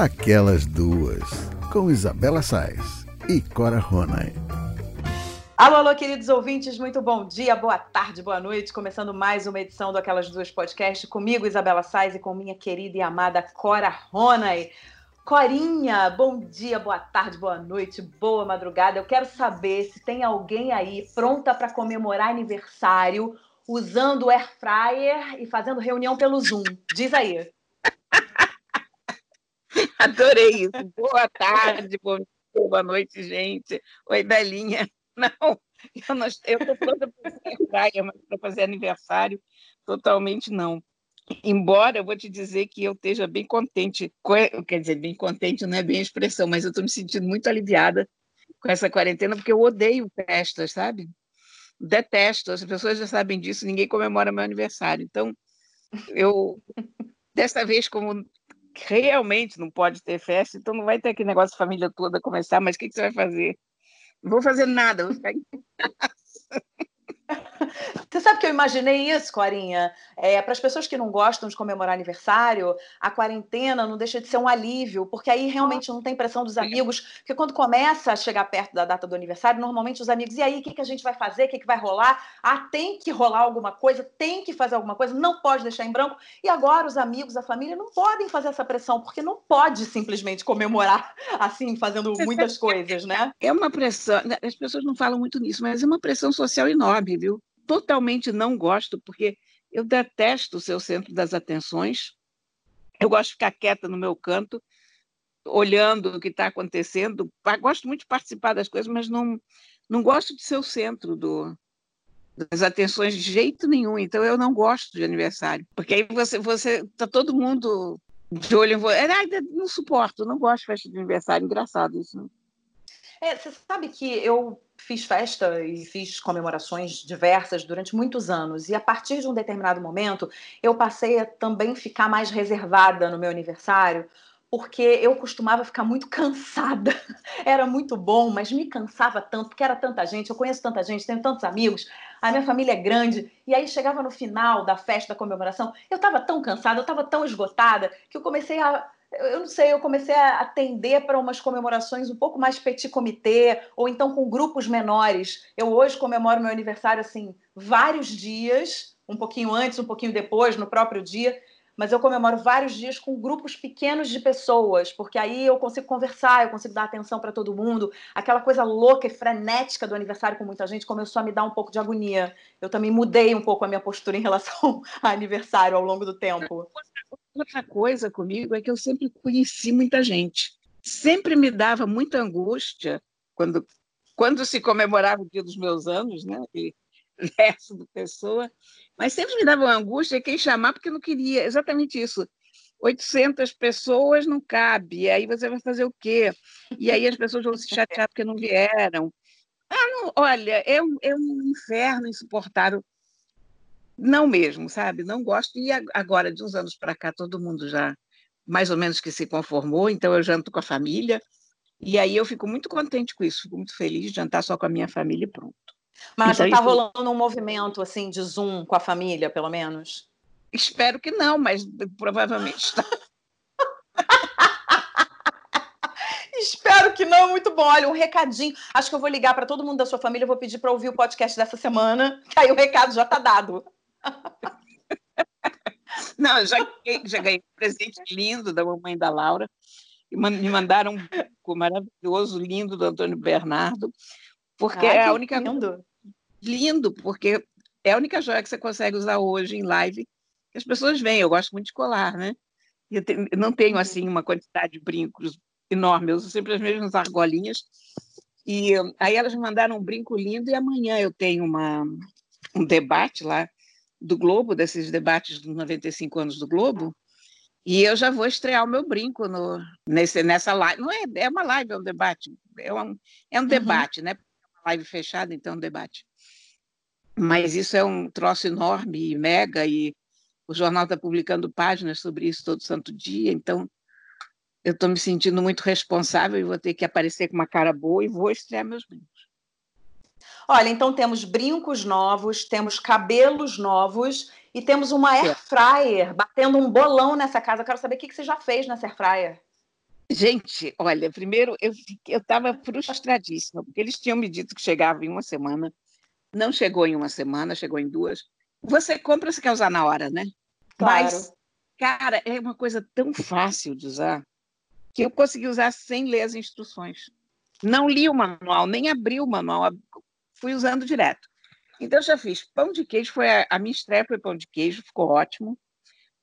Aquelas Duas, com Isabela Sais e Cora Ronay. Alô, alô, queridos ouvintes, muito bom dia, boa tarde, boa noite. Começando mais uma edição do Aquelas Duas Podcast comigo, Isabela Sais, e com minha querida e amada Cora Ronay. Corinha, bom dia, boa tarde, boa noite, boa madrugada. Eu quero saber se tem alguém aí pronta para comemorar aniversário usando o air fryer e fazendo reunião pelo Zoom. Diz aí. Adorei isso. Boa tarde, boa noite, gente. Oi, Belinha. Não, eu estou pronta para praia, mas para fazer aniversário, totalmente não. Embora eu vou te dizer que eu esteja bem contente, quer dizer, bem contente não é bem a expressão, mas eu estou me sentindo muito aliviada com essa quarentena, porque eu odeio festas, sabe? Detesto, as pessoas já sabem disso, ninguém comemora meu aniversário. Então, eu, dessa vez, como realmente não pode ter festa, então não vai ter aquele negócio de família toda começar, mas o que, que você vai fazer? Não vou fazer nada, vou ficar em casa. Você sabe que eu imaginei isso, Corinha? É, Para as pessoas que não gostam de comemorar aniversário, a quarentena não deixa de ser um alívio, porque aí realmente não tem pressão dos amigos. Porque quando começa a chegar perto da data do aniversário, normalmente os amigos, e aí, o que, que a gente vai fazer? O que, que vai rolar? Ah, tem que rolar alguma coisa, tem que fazer alguma coisa, não pode deixar em branco. E agora os amigos, a família, não podem fazer essa pressão, porque não pode simplesmente comemorar assim, fazendo muitas coisas, né? É uma pressão, as pessoas não falam muito nisso, mas é uma pressão social enorme, viu? Totalmente não gosto, porque eu detesto ser o centro das atenções. Eu gosto de ficar quieta no meu canto, olhando o que está acontecendo. Gosto muito de participar das coisas, mas não, não gosto de ser o centro do, das atenções de jeito nenhum. Então eu não gosto de aniversário, porque aí você você tá todo mundo de olho em você. É, não suporto, não gosto de festa de aniversário. Engraçado isso. Né? É, você sabe que eu fiz festa e fiz comemorações diversas durante muitos anos. E a partir de um determinado momento, eu passei a também ficar mais reservada no meu aniversário, porque eu costumava ficar muito cansada. Era muito bom, mas me cansava tanto, porque era tanta gente, eu conheço tanta gente, tenho tantos amigos, a minha família é grande, e aí chegava no final da festa, da comemoração, eu estava tão cansada, eu estava tão esgotada, que eu comecei a eu não sei, eu comecei a atender para umas comemorações um pouco mais petit comité, ou então com grupos menores. Eu hoje comemoro meu aniversário assim, vários dias, um pouquinho antes, um pouquinho depois, no próprio dia, mas eu comemoro vários dias com grupos pequenos de pessoas, porque aí eu consigo conversar, eu consigo dar atenção para todo mundo. Aquela coisa louca e frenética do aniversário com muita gente começou a me dar um pouco de agonia. Eu também mudei um pouco a minha postura em relação a aniversário ao longo do tempo. Outra coisa comigo é que eu sempre conheci muita gente. Sempre me dava muita angústia quando, quando se comemorava o dia dos meus anos, né? Aquele verso do Pessoa. Mas sempre me dava uma angústia quem chamar, porque não queria. Exatamente isso. 800 pessoas não cabe, e aí você vai fazer o quê? E aí as pessoas vão se chatear porque não vieram. Ah, não, olha, é um, é um inferno insuportável não mesmo, sabe? Não gosto. E agora, de uns anos para cá, todo mundo já mais ou menos que se conformou, então eu janto com a família. E aí eu fico muito contente com isso, fico muito feliz de jantar só com a minha família e pronto. Mas então, já está rolando um movimento assim de Zoom com a família, pelo menos? Espero que não, mas provavelmente está. Espero que não, muito bom. Olha, um recadinho. Acho que eu vou ligar para todo mundo da sua família, vou pedir para ouvir o podcast dessa semana, que aí o recado já está dado. Não, já, já ganhei um presente lindo da mamãe da Laura. Me mandaram um buco maravilhoso, lindo do Antônio Bernardo, porque Ai, é a única. Lindo. lindo, porque é a única joia que você consegue usar hoje em live. Que as pessoas veem, eu gosto muito de colar, né? Eu, te, eu não tenho uhum. assim uma quantidade de brincos enorme, eu uso sempre as mesmas argolinhas. E aí elas me mandaram um brinco lindo e amanhã eu tenho uma, um debate lá do Globo, desses debates dos 95 anos do Globo, e eu já vou estrear o meu brinco no, nesse, nessa live. Não é, é uma live, é um debate. É um, é um uhum. debate, né? É uma live fechada, então é um debate. Mas isso é um troço enorme e mega, e o jornal está publicando páginas sobre isso todo santo dia, então eu estou me sentindo muito responsável e vou ter que aparecer com uma cara boa e vou estrear meus brincos. Olha, então temos brincos novos, temos cabelos novos e temos uma air fryer batendo um bolão nessa casa. Eu quero saber o que você já fez nessa air fryer. Gente, olha, primeiro eu estava frustradíssima, porque eles tinham me dito que chegava em uma semana, não chegou em uma semana, chegou em duas. Você compra, você quer usar na hora, né? Claro. Mas, cara, é uma coisa tão fácil de usar que eu consegui usar sem ler as instruções. Não li o manual, nem abri o manual, fui usando direto. Então, já fiz pão de queijo, foi a, a minha estreia foi pão de queijo, ficou ótimo.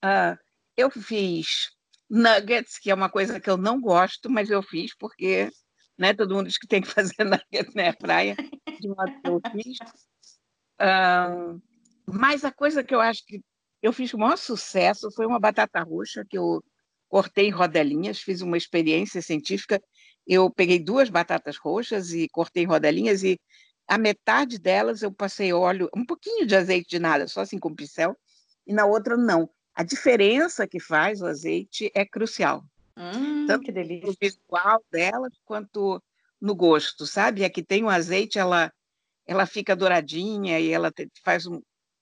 Uh, eu fiz nuggets, que é uma coisa que eu não gosto, mas eu fiz porque né, todo mundo diz que tem que fazer nuggets na praia, de modo que eu fiz. Uh, mas a coisa que eu acho que eu fiz o maior sucesso foi uma batata roxa que eu cortei em rodelinhas, fiz uma experiência científica. Eu peguei duas batatas roxas e cortei em rodelinhas e a metade delas eu passei óleo, um pouquinho de azeite de nada, só assim com pincel, e na outra não. A diferença que faz o azeite é crucial. Hum, Tanto que delícia. no visual delas quanto no gosto, sabe? A que tem o azeite, ela ela fica douradinha e ela faz um,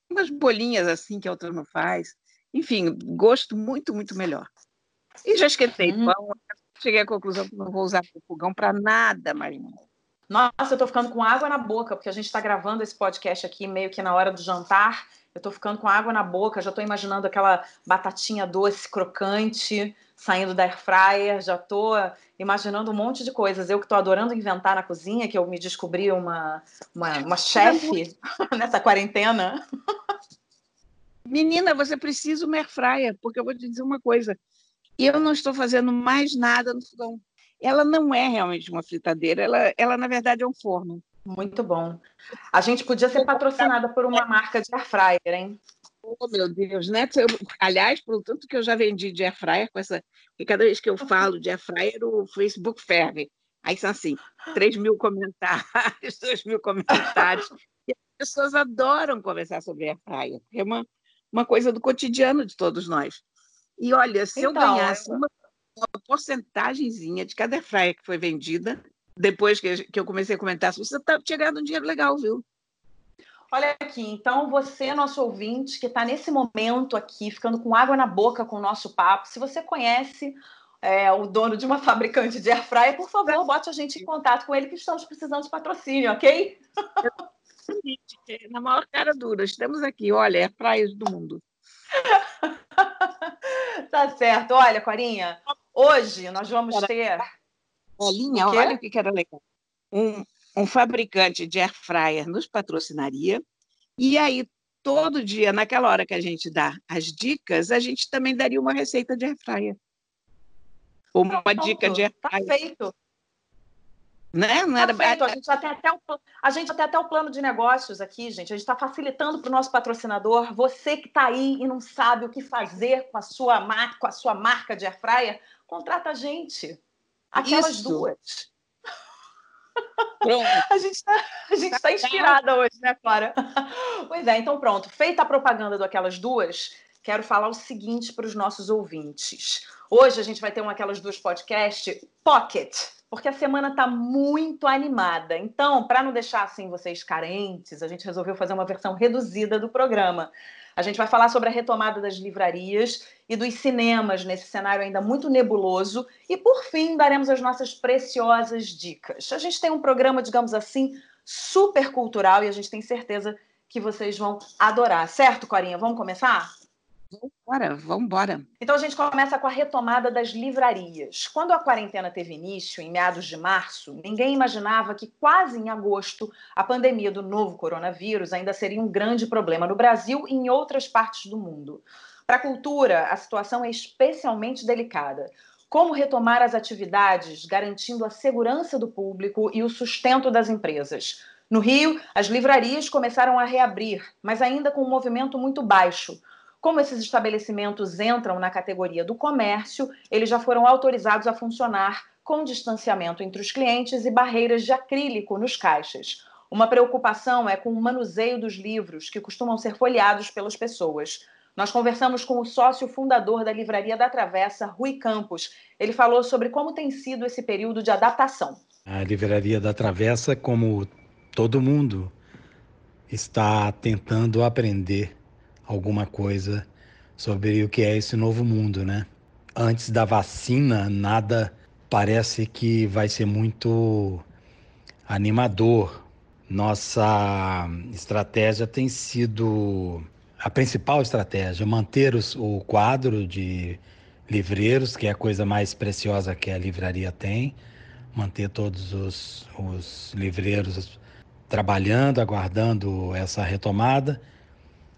umas bolinhas assim que a outra não faz. Enfim, gosto muito, muito melhor. E já esquentei hum. pão, cheguei à conclusão que não vou usar fogão para nada mais. Nossa, eu tô ficando com água na boca, porque a gente está gravando esse podcast aqui meio que na hora do jantar. Eu tô ficando com água na boca, já tô imaginando aquela batatinha doce, crocante, saindo da air fryer, já tô imaginando um monte de coisas. Eu que tô adorando inventar na cozinha, que eu me descobri uma, uma, uma chefe nessa quarentena. Menina, você precisa uma air fryer, porque eu vou te dizer uma coisa. Eu não estou fazendo mais nada no fogão ela não é realmente uma fritadeira, ela, ela na verdade é um forno. Muito bom. A gente podia ser patrocinada por uma marca de air fryer, hein? Oh, meu Deus, né? Eu, aliás, por tanto que eu já vendi de air fryer com essa. Porque cada vez que eu falo de air fryer, o Facebook ferve. Aí são assim, 3 mil comentários, 2 mil comentários. E as pessoas adoram conversar sobre air fryer, porque é uma, uma coisa do cotidiano de todos nós. E olha, se então, eu ganhasse uma uma porcentagemzinha de cada fryer que foi vendida, depois que, eu comecei a comentar, você está chegando um dinheiro legal, viu? Olha aqui, então você, nosso ouvinte, que está nesse momento aqui, ficando com água na boca com o nosso papo, se você conhece é, o dono de uma fabricante de airfryer, por favor, bote a gente em contato com ele, que estamos precisando de patrocínio, ok? Na maior cara dura, estamos aqui, olha, airfryers do mundo. tá certo. Olha, Corinha, Hoje nós vamos ter. Bolinha, olha o que era legal. Um, um fabricante de air fryer nos patrocinaria, e aí todo dia, naquela hora que a gente dá as dicas, a gente também daria uma receita de air fryer. Ou uma Pronto, dica de air tá fryer. Tá feito. Né? Não era... Tá feito. A gente já tem até o, a gente tem até o plano de negócios aqui, gente. A gente está facilitando para o nosso patrocinador. Você que está aí e não sabe o que fazer com a sua marca, com a sua marca de air fryer, contrata a gente. Aquelas Isso. duas. Pronto. A gente está tá, inspirada hoje, né, Clara? Pois é, então pronto. Feita a propaganda daquelas duas, quero falar o seguinte para os nossos ouvintes. Hoje a gente vai ter um Aquelas Duas Podcast Pocket, porque a semana está muito animada. Então, para não deixar assim vocês carentes, a gente resolveu fazer uma versão reduzida do programa. A gente vai falar sobre a retomada das livrarias e dos cinemas nesse cenário ainda muito nebuloso. E, por fim, daremos as nossas preciosas dicas. A gente tem um programa, digamos assim, super cultural e a gente tem certeza que vocês vão adorar. Certo, Corinha? Vamos começar? Vambora, vambora. Então a gente começa com a retomada das livrarias. Quando a quarentena teve início, em meados de março, ninguém imaginava que quase em agosto a pandemia do novo coronavírus ainda seria um grande problema no Brasil e em outras partes do mundo. Para a cultura, a situação é especialmente delicada. Como retomar as atividades, garantindo a segurança do público e o sustento das empresas? No Rio, as livrarias começaram a reabrir, mas ainda com um movimento muito baixo como esses estabelecimentos entram na categoria do comércio, eles já foram autorizados a funcionar com distanciamento entre os clientes e barreiras de acrílico nos caixas. Uma preocupação é com o manuseio dos livros, que costumam ser folheados pelas pessoas. Nós conversamos com o sócio fundador da Livraria da Travessa, Rui Campos. Ele falou sobre como tem sido esse período de adaptação. A Livraria da Travessa, como todo mundo, está tentando aprender alguma coisa sobre o que é esse novo mundo, né? Antes da vacina, nada parece que vai ser muito animador. Nossa estratégia tem sido a principal estratégia, manter os, o quadro de livreiros, que é a coisa mais preciosa que a livraria tem, manter todos os, os livreiros trabalhando, aguardando essa retomada,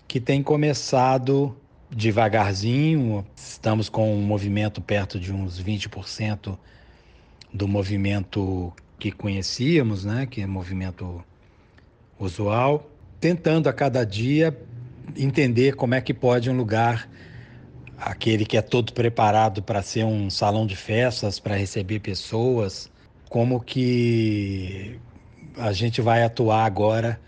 que tem começado devagarzinho, estamos com um movimento perto de uns 20% do movimento que conhecíamos, né, que é movimento usual, tentando a cada dia entender como é que pode um lugar aquele que é todo preparado para ser um salão de festas, para receber pessoas, como que a gente vai atuar agora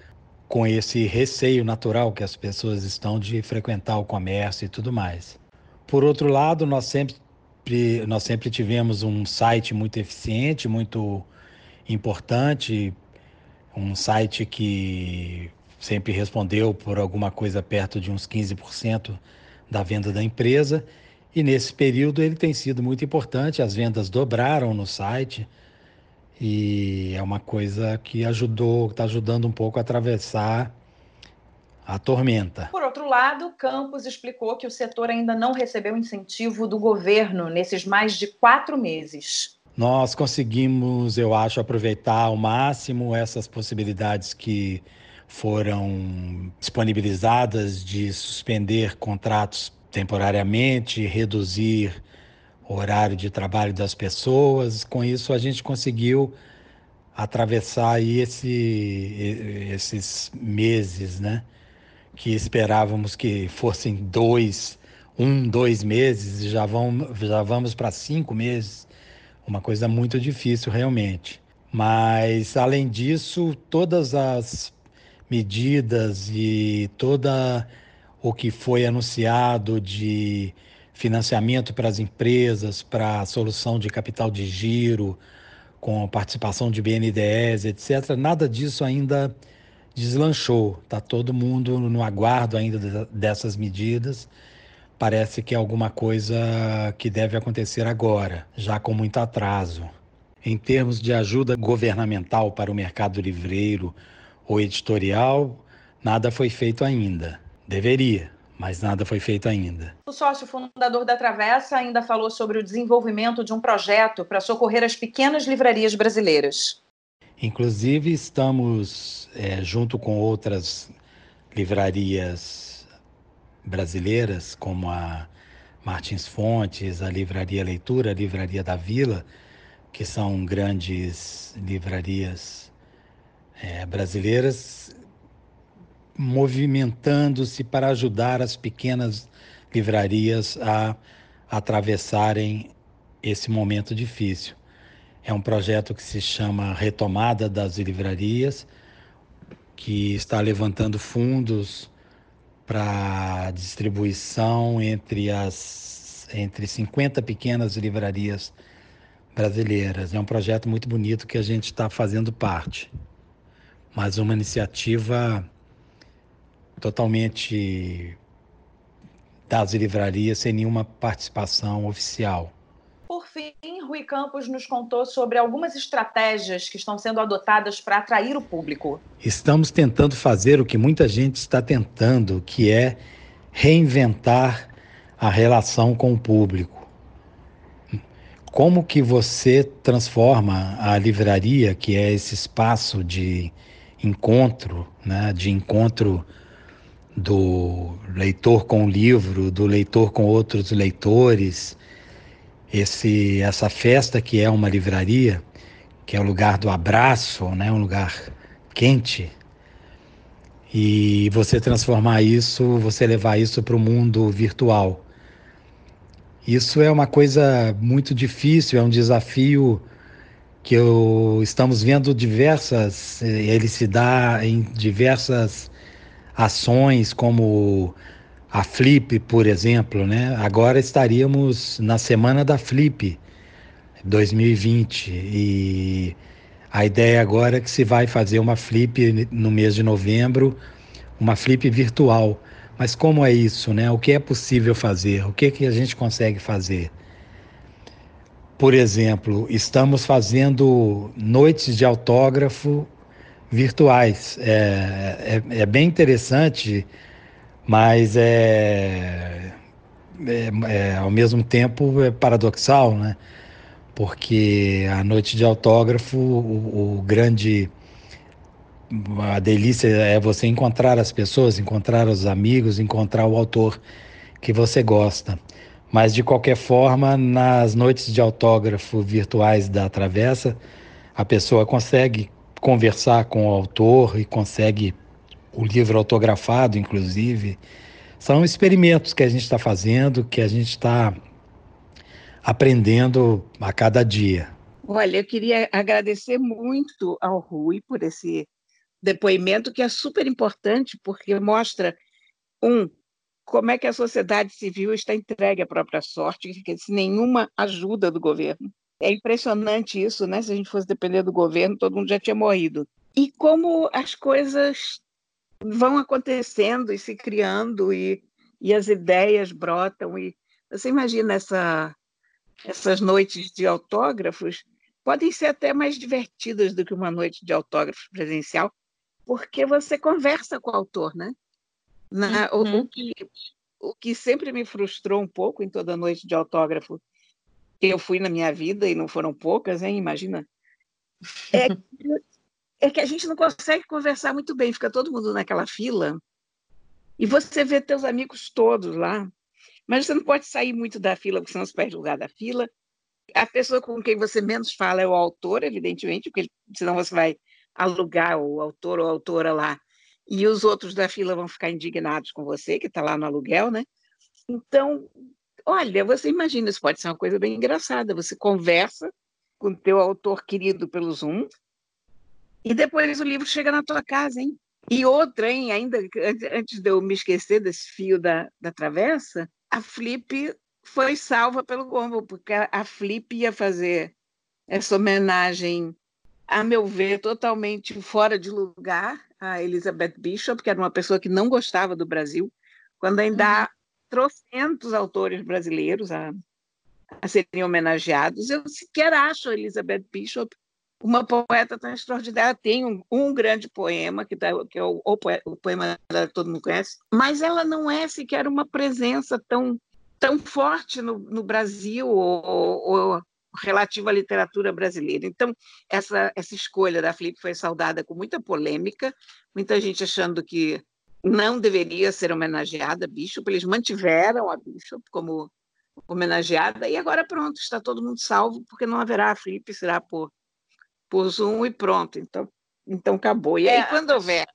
com esse receio natural que as pessoas estão de frequentar o comércio e tudo mais. Por outro lado, nós sempre nós sempre tivemos um site muito eficiente, muito importante, um site que sempre respondeu por alguma coisa perto de uns 15% da venda da empresa. E nesse período ele tem sido muito importante, as vendas dobraram no site e é uma coisa que ajudou, está ajudando um pouco a atravessar a tormenta. Por outro lado, Campos explicou que o setor ainda não recebeu incentivo do governo nesses mais de quatro meses. Nós conseguimos, eu acho, aproveitar ao máximo essas possibilidades que foram disponibilizadas de suspender contratos temporariamente, reduzir horário de trabalho das pessoas. Com isso, a gente conseguiu atravessar aí esse, esses meses, né? Que esperávamos que fossem dois, um, dois meses, e já, vão, já vamos para cinco meses. Uma coisa muito difícil, realmente. Mas, além disso, todas as medidas e toda o que foi anunciado de financiamento para as empresas, para solução de capital de giro, com participação de BNDES, etc. Nada disso ainda deslanchou. Está todo mundo no aguardo ainda dessas medidas. Parece que é alguma coisa que deve acontecer agora, já com muito atraso. Em termos de ajuda governamental para o mercado livreiro, o editorial, nada foi feito ainda. Deveria, mas nada foi feito ainda. O sócio fundador da Travessa ainda falou sobre o desenvolvimento de um projeto para socorrer as pequenas livrarias brasileiras. Inclusive, estamos, é, junto com outras livrarias brasileiras, como a Martins Fontes, a Livraria Leitura, a Livraria da Vila, que são grandes livrarias é, brasileiras movimentando-se para ajudar as pequenas livrarias a atravessarem esse momento difícil. É um projeto que se chama Retomada das Livrarias, que está levantando fundos para distribuição entre as entre 50 pequenas livrarias brasileiras. É um projeto muito bonito que a gente está fazendo parte mas uma iniciativa totalmente das livrarias sem nenhuma participação oficial. Por fim, Rui Campos nos contou sobre algumas estratégias que estão sendo adotadas para atrair o público. Estamos tentando fazer o que muita gente está tentando, que é reinventar a relação com o público. Como que você transforma a livraria, que é esse espaço de encontro, né, de encontro do leitor com o livro, do leitor com outros leitores, esse essa festa que é uma livraria, que é o lugar do abraço, né, um lugar quente. E você transformar isso, você levar isso para o mundo virtual. Isso é uma coisa muito difícil, é um desafio que eu, estamos vendo diversas, eh, ele se dá em diversas ações, como a Flip, por exemplo, né? Agora estaríamos na semana da Flip 2020 e a ideia agora é que se vai fazer uma Flip no mês de novembro, uma Flip virtual. Mas como é isso, né? O que é possível fazer? O que, que a gente consegue fazer? por exemplo, estamos fazendo noites de autógrafo virtuais. É, é, é bem interessante, mas é, é, é, ao mesmo tempo é paradoxal, né? Porque a noite de autógrafo, o, o grande a delícia é você encontrar as pessoas, encontrar os amigos, encontrar o autor que você gosta. Mas de qualquer forma, nas noites de autógrafo virtuais da Travessa, a pessoa consegue conversar com o autor e consegue o livro autografado, inclusive. São experimentos que a gente está fazendo, que a gente está aprendendo a cada dia. Olha, eu queria agradecer muito ao Rui por esse depoimento, que é super importante, porque mostra, um, como é que a sociedade civil está entregue à própria sorte, sem nenhuma ajuda do governo. É impressionante isso, né? Se a gente fosse depender do governo, todo mundo já tinha morrido. E como as coisas vão acontecendo e se criando e, e as ideias brotam e você imagina essa, essas noites de autógrafos podem ser até mais divertidas do que uma noite de autógrafos presencial porque você conversa com o autor né Na, uhum. o, o, que, o que sempre me frustrou um pouco em toda noite de autógrafo que eu fui na minha vida e não foram poucas hein imagina é é que a gente não consegue conversar muito bem, fica todo mundo naquela fila e você vê teus amigos todos lá, mas você não pode sair muito da fila, porque senão você perde o lugar da fila. A pessoa com quem você menos fala é o autor, evidentemente, porque senão você vai alugar o autor ou a autora lá e os outros da fila vão ficar indignados com você, que está lá no aluguel, né? Então, olha, você imagina, isso pode ser uma coisa bem engraçada. Você conversa com o teu autor querido pelo Zoom, e depois o livro chega na tua casa, hein? E outra, hein, ainda antes de eu me esquecer desse fio da, da travessa, a Flip foi salva pelo Gombo, porque a Flip ia fazer essa homenagem, a meu ver, totalmente fora de lugar a Elizabeth Bishop, que era uma pessoa que não gostava do Brasil, quando ainda uhum. Trocentos autores brasileiros a, a serem homenageados. Eu sequer acho a Elizabeth Bishop uma poeta tão extraordinária. Tem um, um grande poema, que, tá, que é o, o, o poema que todo mundo conhece, mas ela não é sequer uma presença tão, tão forte no, no Brasil ou, ou relativa à literatura brasileira. Então, essa, essa escolha da Flip foi saudada com muita polêmica, muita gente achando que não deveria ser homenageada a Bishop, eles mantiveram a Bishop como homenageada, e agora pronto, está todo mundo salvo, porque não haverá a Flip, será por por Zoom e pronto. Então, então acabou. E aí, é, quando houver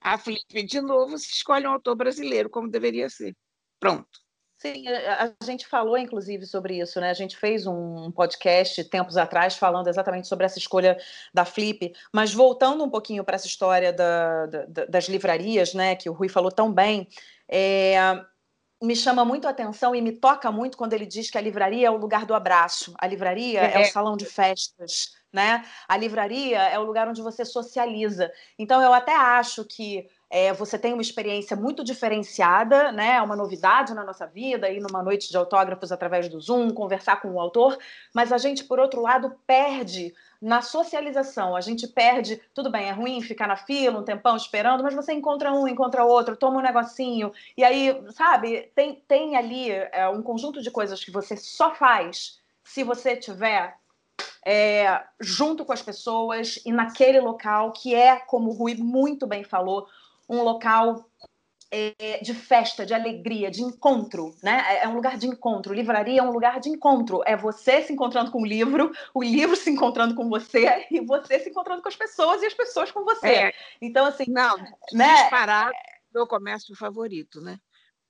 a Flip de novo, se escolhe um autor brasileiro, como deveria ser. Pronto. Sim, a gente falou inclusive sobre isso, né? A gente fez um podcast tempos atrás falando exatamente sobre essa escolha da Flip, mas voltando um pouquinho para essa história da, da, das livrarias, né? Que o Rui falou tão bem, é, me chama muito a atenção e me toca muito quando ele diz que a livraria é o lugar do abraço, a livraria é, é o salão de festas, né? A livraria é o lugar onde você socializa. Então, eu até acho que é, você tem uma experiência muito diferenciada, né? É uma novidade na nossa vida, ir numa noite de autógrafos através do Zoom, conversar com o autor, mas a gente, por outro lado, perde na socialização. A gente perde, tudo bem, é ruim ficar na fila um tempão esperando, mas você encontra um, encontra outro, toma um negocinho, e aí, sabe, tem, tem ali é, um conjunto de coisas que você só faz se você tiver é, junto com as pessoas e naquele local que é, como o Rui muito bem falou, um local é, de festa, de alegria, de encontro, né? É, é um lugar de encontro. Livraria é um lugar de encontro. É você se encontrando com o livro, o livro se encontrando com você e você se encontrando com as pessoas e as pessoas com você. É. Então, assim, não, né? disparado meu comércio favorito, né?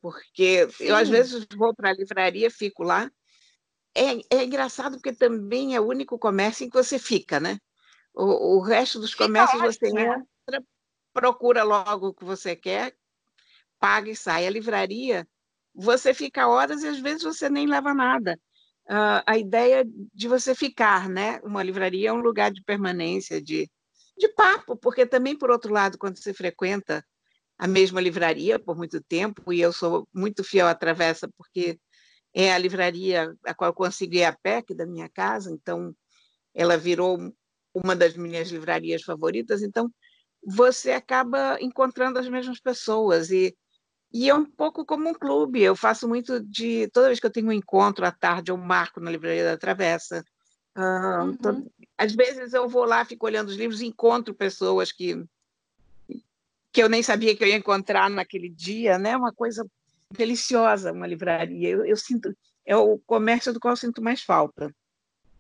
Porque Sim. eu às vezes vou para a livraria, fico lá é, é engraçado porque também é o único comércio em que você fica, né? O, o resto dos comércios você né? Procura logo o que você quer, paga e sai. A livraria, você fica horas e às vezes você nem leva nada. Uh, a ideia de você ficar, né? Uma livraria é um lugar de permanência, de, de papo, porque também, por outro lado, quando você frequenta a mesma livraria por muito tempo, e eu sou muito fiel à Travessa, porque é a livraria a qual eu consegui a PEC da minha casa, então ela virou uma das minhas livrarias favoritas, então você acaba encontrando as mesmas pessoas e e é um pouco como um clube. Eu faço muito de. Toda vez que eu tenho um encontro à tarde, eu marco na Livraria da Travessa. Ah, uhum. Então, às vezes eu vou lá, fico olhando os livros, encontro pessoas que, que eu nem sabia que eu ia encontrar naquele dia, né? Uma coisa deliciosa, uma livraria. Eu, eu sinto, é o comércio do qual eu sinto mais falta.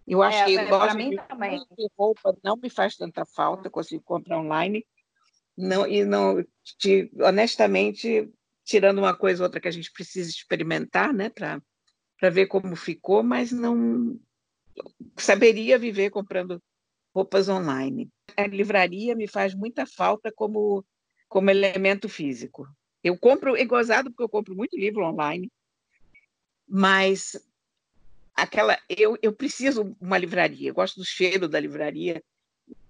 Eu acho é, que é, para mim de, também. roupa não me faz tanta falta, consigo comprar online. Não, e não, te, honestamente, tirando uma coisa ou outra que a gente precisa experimentar, né, para ver como ficou, mas não saberia viver comprando roupas online. A livraria me faz muita falta como, como elemento físico. Eu compro, é gozado porque eu compro muito livro online, mas aquela eu, eu preciso uma livraria, gosto do cheiro da livraria,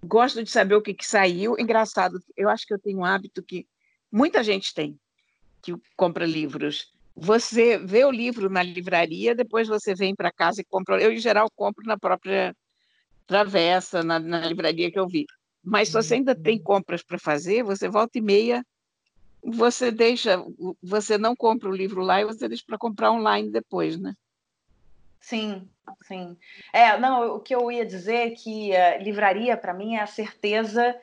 gosto de saber o que, que saiu. Engraçado, eu acho que eu tenho um hábito que muita gente tem, que compra livros. Você vê o livro na livraria, depois você vem para casa e compra. Eu, em geral, compro na própria travessa, na, na livraria que eu vi. Mas se você ainda tem uhum. compras para fazer, você volta e meia, você deixa, você não compra o livro lá e você deixa para comprar online depois, né? Sim, sim. É, não, o que eu ia dizer é que uh, livraria, para mim, é a certeza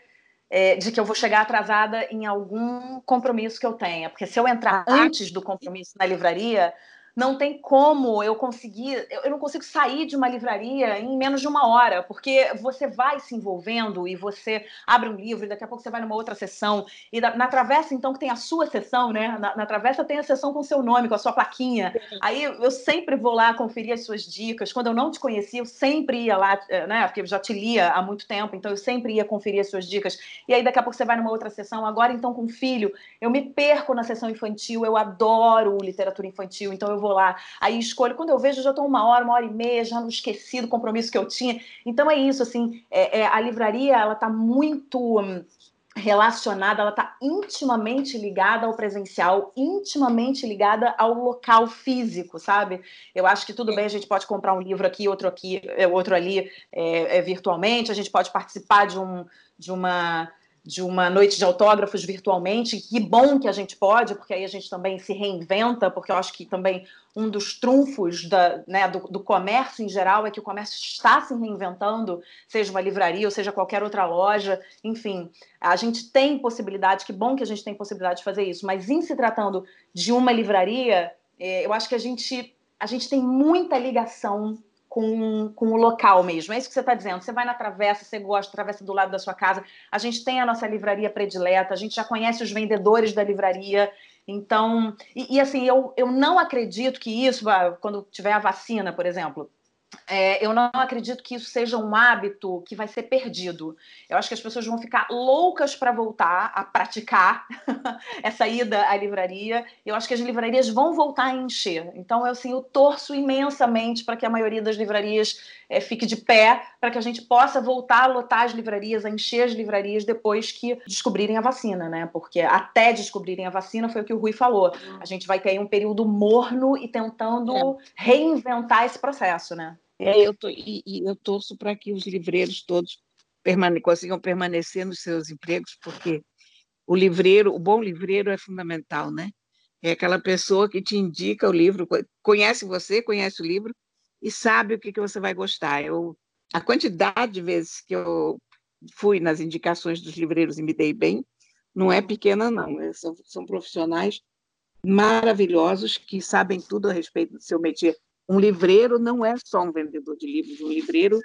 é, de que eu vou chegar atrasada em algum compromisso que eu tenha. Porque se eu entrar antes do compromisso na livraria, não tem como eu conseguir, eu não consigo sair de uma livraria em menos de uma hora, porque você vai se envolvendo e você abre um livro e daqui a pouco você vai numa outra sessão. E na Travessa, então, que tem a sua sessão, né? Na, na Travessa tem a sessão com o seu nome, com a sua plaquinha. Aí eu sempre vou lá conferir as suas dicas. Quando eu não te conhecia, eu sempre ia lá, eh, né? Porque eu já te lia há muito tempo, então eu sempre ia conferir as suas dicas. E aí daqui a pouco você vai numa outra sessão. Agora, então, com filho, eu me perco na sessão infantil, eu adoro literatura infantil, então eu vou vou lá, aí escolho. Quando eu vejo, já estou uma hora, uma hora e meia, já não esqueci do compromisso que eu tinha. Então é isso, assim, é, é, a livraria ela está muito hum, relacionada, ela está intimamente ligada ao presencial, intimamente ligada ao local físico, sabe? Eu acho que tudo bem, a gente pode comprar um livro aqui, outro aqui, é, outro ali, é, é, virtualmente, a gente pode participar de um de uma de uma noite de autógrafos virtualmente. Que bom que a gente pode, porque aí a gente também se reinventa, porque eu acho que também um dos trunfos da, né, do, do, comércio em geral é que o comércio está se reinventando, seja uma livraria ou seja qualquer outra loja, enfim, a gente tem possibilidade, que bom que a gente tem possibilidade de fazer isso, mas em se tratando de uma livraria, é, eu acho que a gente, a gente tem muita ligação com, com o local mesmo. É isso que você está dizendo. Você vai na travessa, você gosta, travessa do lado da sua casa. A gente tem a nossa livraria predileta, a gente já conhece os vendedores da livraria. Então, e, e assim, eu, eu não acredito que isso, quando tiver a vacina, por exemplo, é, eu não acredito que isso seja um hábito que vai ser perdido. Eu acho que as pessoas vão ficar loucas para voltar a praticar essa ida à livraria. Eu acho que as livrarias vão voltar a encher. Então, eu, assim, eu torço imensamente para que a maioria das livrarias é, fique de pé, para que a gente possa voltar a lotar as livrarias, a encher as livrarias depois que descobrirem a vacina, né? Porque até descobrirem a vacina foi o que o Rui falou. A gente vai ter aí um período morno e tentando é. reinventar esse processo, né? É, eu tô, e, e eu torço para que os livreiros todos permane consigam permanecer nos seus empregos, porque o livreiro, o bom livreiro é fundamental, né? É aquela pessoa que te indica o livro, conhece você, conhece o livro e sabe o que, que você vai gostar. Eu, a quantidade de vezes que eu fui nas indicações dos livreiros e me dei bem não é pequena, não. É, são, são profissionais maravilhosos que sabem tudo a respeito do seu métier um livreiro não é só um vendedor de livros, um livreiro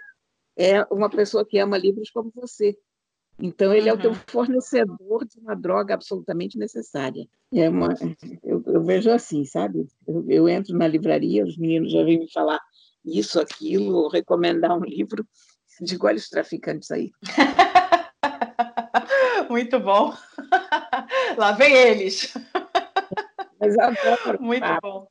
é uma pessoa que ama livros como você. Então, ele uhum. é o teu uhum. fornecedor de uma droga absolutamente necessária. É uma, eu, eu vejo assim, sabe? Eu, eu, entro na livraria, os meninos já vêm me falar isso, aquilo, ou recomendar um livro. Digo, olha os traficantes aí. Muito bom. Lá vem eles. Mas adoro. Muito bom.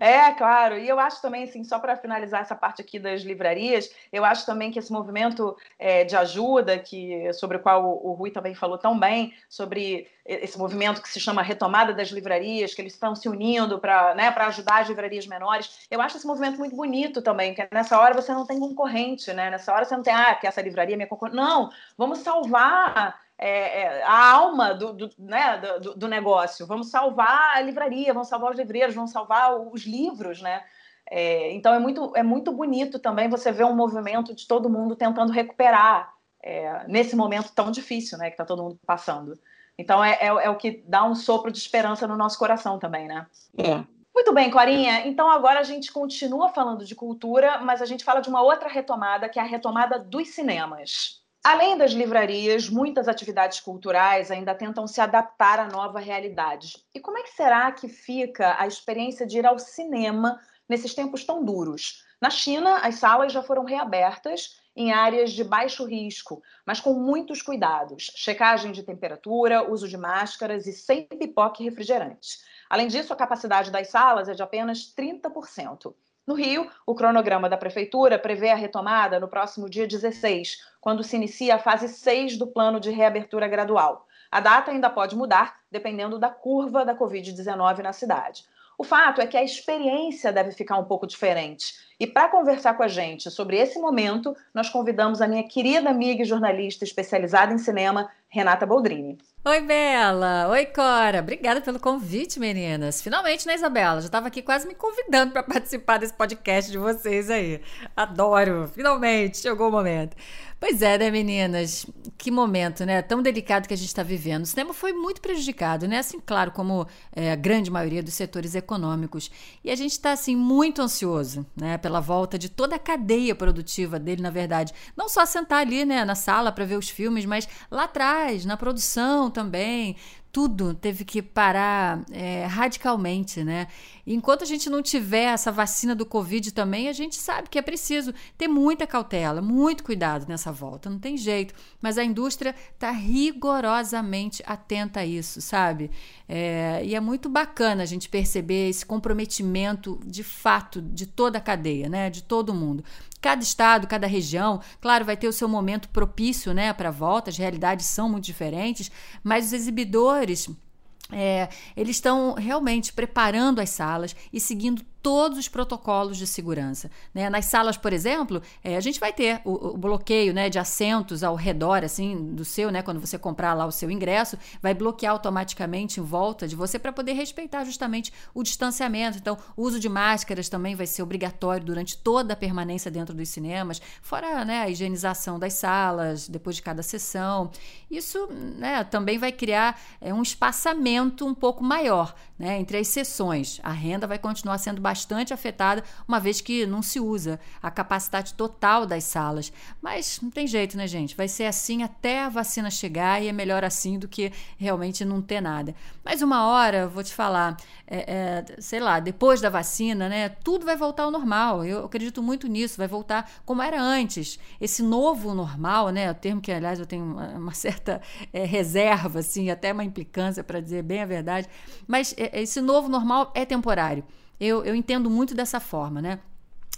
É, claro. E eu acho também, assim, só para finalizar essa parte aqui das livrarias, eu acho também que esse movimento é, de ajuda, que sobre o qual o, Rui também falou tão bem, sobre esse movimento que se chama retomada das livrarias, que eles estão se unindo para né, ajudar as livrarias menores. Eu acho esse movimento muito bonito também, que nessa hora você não tem concorrente, né? Nessa hora você não tem, ah, que essa livraria é minha concorrente. Não, vamos salvar é, é, a alma do, do, né, do, do, negócio. Vamos salvar a livraria, vamos salvar os livreiros, vamos salvar os livros, né? É, então é muito, é muito bonito também você ver um movimento de todo mundo tentando recuperar é, nesse momento tão difícil, né, que está todo mundo passando. Então é, é, é, o que dá um sopro de esperança no nosso coração também, né? É. Muito bem, Corinha. Então agora a gente continua falando de cultura, mas a gente fala de uma outra retomada, que é a retomada dos cinemas. Além das livrarias, muitas atividades culturais ainda tentam se adaptar à nova realidade. E como é que será que fica a experiência de ir ao cinema nesses tempos tão duros? Na China, as salas já foram reabertas em áreas de baixo risco, mas com muitos cuidados: checagem de temperatura, uso de máscaras e sem pipoca e refrigerantes. Além disso, a capacidade das salas é de apenas 30%. No Rio, o cronograma da Prefeitura prevê a retomada no próximo dia 16, quando se inicia a fase 6 do plano de reabertura gradual. A data ainda pode mudar, dependendo da curva da Covid-19 na cidade. O fato é que a experiência deve ficar um pouco diferente. E para conversar com a gente sobre esse momento, nós convidamos a minha querida amiga e jornalista especializada em cinema, Renata Boldrini. Oi, Bela! Oi, Cora! Obrigada pelo convite, meninas. Finalmente, né, Isabela? Já estava aqui quase me convidando para participar desse podcast de vocês aí. Adoro! Finalmente, chegou o momento. Pois é, né, meninas? Que momento, né? Tão delicado que a gente está vivendo. O cinema foi muito prejudicado, né? Assim, claro, como é, a grande maioria dos setores econômicos. E a gente está, assim, muito ansioso, né? Pela volta de toda a cadeia produtiva dele, na verdade. Não só sentar ali, né, na sala para ver os filmes, mas lá atrás, na produção também tudo teve que parar é, radicalmente, né? enquanto a gente não tiver essa vacina do Covid também, a gente sabe que é preciso ter muita cautela, muito cuidado nessa volta, não tem jeito. Mas a indústria está rigorosamente atenta a isso, sabe? É, e é muito bacana a gente perceber esse comprometimento de fato de toda a cadeia, né? De todo mundo. Cada estado, cada região, claro, vai ter o seu momento propício, né, para volta. As realidades são muito diferentes, mas os exibidores é, eles estão realmente preparando as salas e seguindo todos os protocolos de segurança. Né? Nas salas, por exemplo, é, a gente vai ter o, o, bloqueio né, de assentos ao redor assim do seu, né, quando você comprar lá o seu ingresso, vai bloquear automaticamente em volta de você para poder respeitar justamente o distanciamento. Então, o uso de máscaras também vai ser obrigatório durante toda a permanência dentro dos cinemas, fora né, a higienização das salas depois de cada sessão. Isso né, também vai criar é, um espaçamento um pouco maior né, entre as sessões. A renda vai continuar sendo bastante afetada, uma vez que não se usa a capacidade total das salas. Mas não tem jeito, né, gente? Vai ser assim até a vacina chegar e é melhor assim do que realmente não ter nada. Mas uma hora, vou te falar, é, é, sei lá, depois da vacina, né, tudo vai voltar ao normal. Eu acredito muito nisso, vai voltar como era antes. Esse novo normal, né, o termo que, aliás, eu tenho uma, uma certa é, reserva, assim, até uma implicância, para dizer bem a verdade, mas é, esse novo normal é temporário. Eu, eu entendo muito dessa forma, né?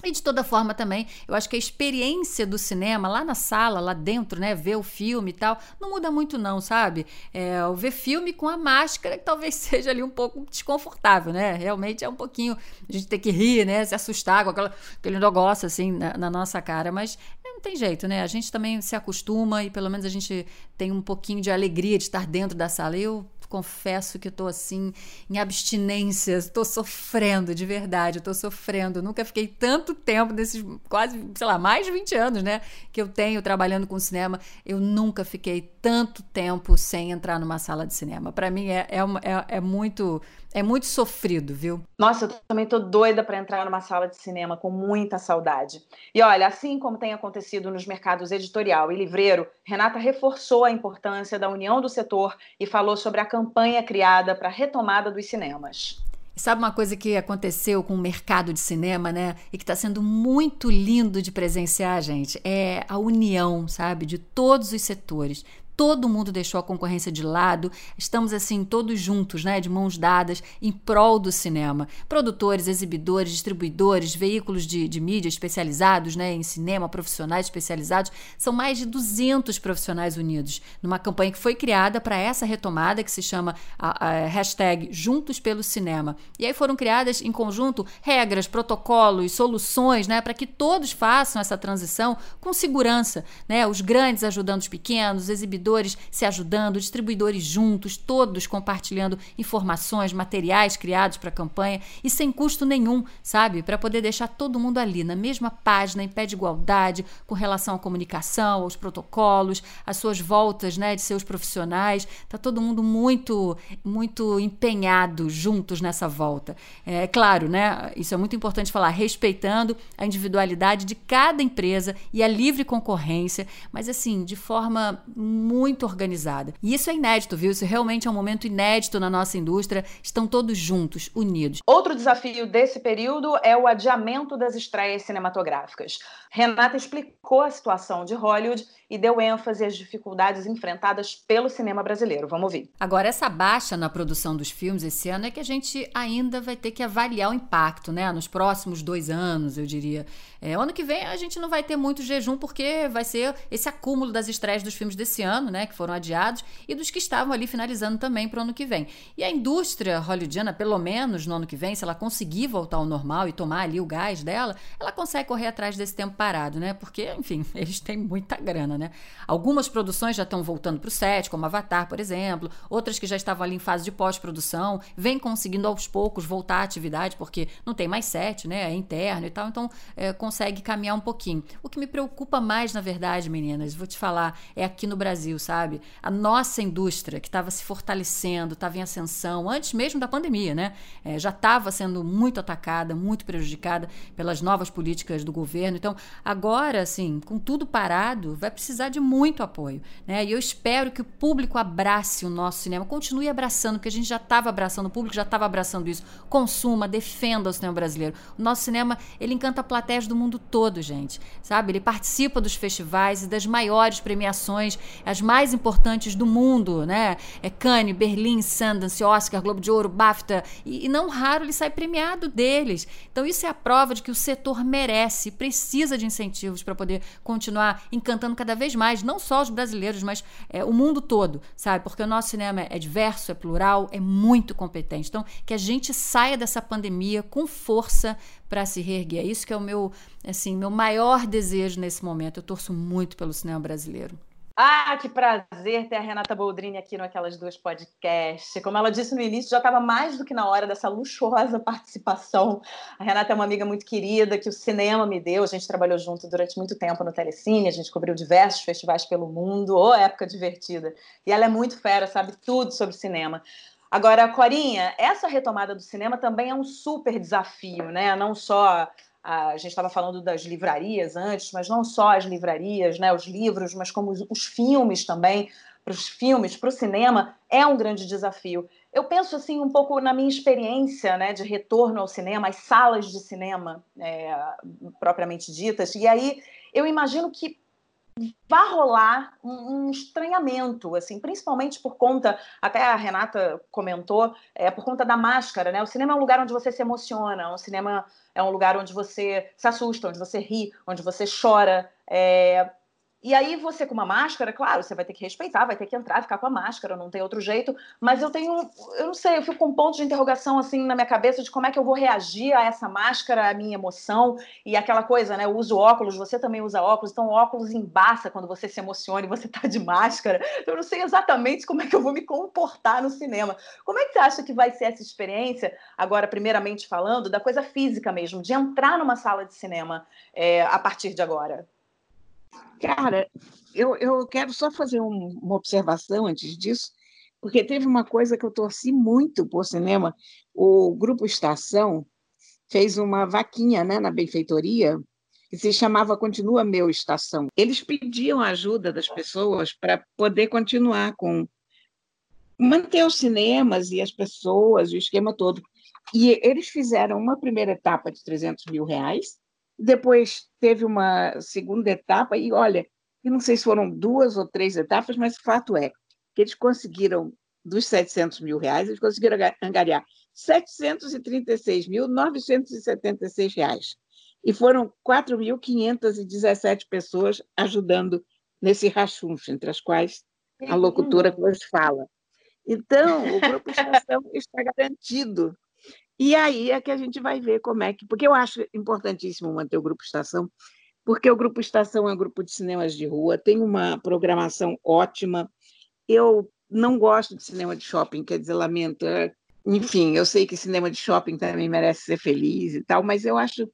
E de toda forma também, eu acho que a experiência do cinema, lá na sala, lá dentro, né, ver o filme e tal, não muda muito não, sabe? É, o ver filme com a máscara que talvez seja ali um pouco desconfortável, né? Realmente é um pouquinho, a gente tem que rir, né, se assustar com aquela, aquele negócio assim na, na nossa cara, mas não tem jeito, né? A gente também se acostuma e pelo menos a gente tem um pouquinho de alegria de estar dentro da sala. Eu confesso que estou assim em abstinência, estou sofrendo de verdade, estou sofrendo. Nunca fiquei tanto tempo nesses quase, sei lá, mais de 20 anos, né, que eu tenho trabalhando com cinema, eu nunca fiquei tanto tempo sem entrar numa sala de cinema. Para mim é, é, é, é muito é muito sofrido, viu? Nossa, eu também tô doida para entrar numa sala de cinema com muita saudade. E olha, assim como tem acontecido nos mercados editorial e livreiro, Renata reforçou a importância da união do setor e falou sobre a campanha criada para a retomada dos cinemas. Sabe uma coisa que aconteceu com o mercado de cinema, né? E que está sendo muito lindo de presenciar, gente? É a união, sabe? De todos os setores todo mundo deixou a concorrência de lado, estamos assim todos juntos, né, de mãos dadas, em prol do cinema. Produtores, exibidores, distribuidores, veículos de, de mídia especializados né, em cinema, profissionais especializados, são mais de 200 profissionais unidos numa campanha que foi criada para essa retomada que se chama a, a hashtag Juntos pelo Cinema. E aí foram criadas em conjunto regras, protocolos, soluções né, para que todos façam essa transição com segurança, né, os grandes ajudando os pequenos, os exibidores se ajudando, distribuidores juntos, todos compartilhando informações, materiais criados para a campanha e sem custo nenhum, sabe? Para poder deixar todo mundo ali na mesma página, em pé de igualdade, com relação à comunicação, aos protocolos, às suas voltas, né, de seus profissionais. Tá todo mundo muito, muito empenhado juntos nessa volta. É claro, né? Isso é muito importante falar, respeitando a individualidade de cada empresa e a livre concorrência, mas assim, de forma muito muito organizada. E isso é inédito, viu? Isso realmente é um momento inédito na nossa indústria. Estão todos juntos, unidos. Outro desafio desse período é o adiamento das estreias cinematográficas. Renata explicou a situação de Hollywood e deu ênfase às dificuldades enfrentadas pelo cinema brasileiro. Vamos ouvir. Agora, essa baixa na produção dos filmes esse ano é que a gente ainda vai ter que avaliar o impacto, né? Nos próximos dois anos, eu diria. É, ano que vem a gente não vai ter muito jejum, porque vai ser esse acúmulo das estreias dos filmes desse ano, né? Que foram adiados, e dos que estavam ali finalizando também para o ano que vem. E a indústria hollywoodiana, pelo menos no ano que vem, se ela conseguir voltar ao normal e tomar ali o gás dela, ela consegue correr atrás desse tempo parado, né? Porque, enfim, eles têm muita grana, né? Algumas produções já estão voltando para o set, como Avatar, por exemplo, outras que já estavam ali em fase de pós-produção, vêm conseguindo aos poucos voltar à atividade, porque não tem mais set, né? É interno e tal, então é, consegue caminhar um pouquinho. O que me preocupa mais, na verdade, meninas, vou te falar, é aqui no Brasil, sabe? A nossa indústria, que estava se fortalecendo, estava em ascensão, antes mesmo da pandemia, né? É, já estava sendo muito atacada, muito prejudicada pelas novas políticas do governo. Então, agora, assim, com tudo parado, vai precisar precisar de muito apoio. Né? E eu espero que o público abrace o nosso cinema, continue abraçando, porque a gente já estava abraçando, o público já estava abraçando isso. Consuma, defenda o cinema brasileiro. O nosso cinema, ele encanta plateias do mundo todo, gente. Sabe? Ele participa dos festivais e das maiores premiações, as mais importantes do mundo, né? É Cannes, Berlim, Sundance, Oscar, Globo de Ouro, BAFTA. E, e não raro ele sai premiado deles. Então isso é a prova de que o setor merece, precisa de incentivos para poder continuar encantando cada vez mais, não só os brasileiros, mas é, o mundo todo, sabe? Porque o nosso cinema é diverso, é plural, é muito competente. Então, que a gente saia dessa pandemia com força para se reerguer. É isso que é o meu, assim, meu maior desejo nesse momento. Eu torço muito pelo cinema brasileiro. Ah, que prazer ter a Renata Boldrini aqui no Aquelas Duas Podcast. Como ela disse no início, já estava mais do que na hora dessa luxuosa participação. A Renata é uma amiga muito querida que o cinema me deu. A gente trabalhou junto durante muito tempo no Telecine, a gente cobriu diversos festivais pelo mundo. Ô, oh, época divertida. E ela é muito fera, sabe tudo sobre cinema. Agora, Corinha, essa retomada do cinema também é um super desafio, né? Não só a gente estava falando das livrarias antes, mas não só as livrarias, né, os livros, mas como os, os filmes também, para os filmes, para o cinema, é um grande desafio. Eu penso assim um pouco na minha experiência né, de retorno ao cinema, as salas de cinema é, propriamente ditas, e aí eu imagino que vai rolar um, um, estranhamento, assim, principalmente por conta, até a Renata comentou, é por conta da máscara, né? O cinema é um lugar onde você se emociona, o cinema é um lugar onde você se assusta, onde você ri, onde você chora. É, e aí você com uma máscara, claro, você vai ter que respeitar, vai ter que entrar, ficar com a máscara, não tem outro jeito. Mas eu tenho, eu não sei, eu fico com um ponto de interrogação assim na minha cabeça de como é que eu vou reagir a essa máscara, a minha emoção e aquela coisa, né? Eu uso óculos, você também usa óculos, então óculos embaça quando você se emociona e você tá de máscara. Eu não sei exatamente como é que eu vou me comportar no cinema. Como é que você acha que vai ser essa experiência, agora primeiramente falando, da coisa física mesmo, de entrar numa sala de cinema é, a partir de agora? Cara, eu, eu quero só fazer um, uma observação antes disso, porque teve uma coisa que eu torci muito por cinema. O Grupo Estação fez uma vaquinha né, na benfeitoria que se chamava Continua Meu Estação. Eles pediam ajuda das pessoas para poder continuar com manter os cinemas e as pessoas, o esquema todo. E eles fizeram uma primeira etapa de 300 mil reais, depois teve uma segunda etapa, e olha, não sei se foram duas ou três etapas, mas o fato é que eles conseguiram, dos 700 mil reais, eles conseguiram angariar 736.976 reais. E foram 4.517 pessoas ajudando nesse rachuncho, entre as quais a locutora que hoje fala. Então, o Grupo Estação está garantido. E aí é que a gente vai ver como é que. Porque eu acho importantíssimo manter o Grupo Estação, porque o Grupo Estação é um grupo de cinemas de rua, tem uma programação ótima. Eu não gosto de cinema de shopping, quer dizer, lamento. É, enfim, eu sei que cinema de shopping também merece ser feliz e tal, mas eu acho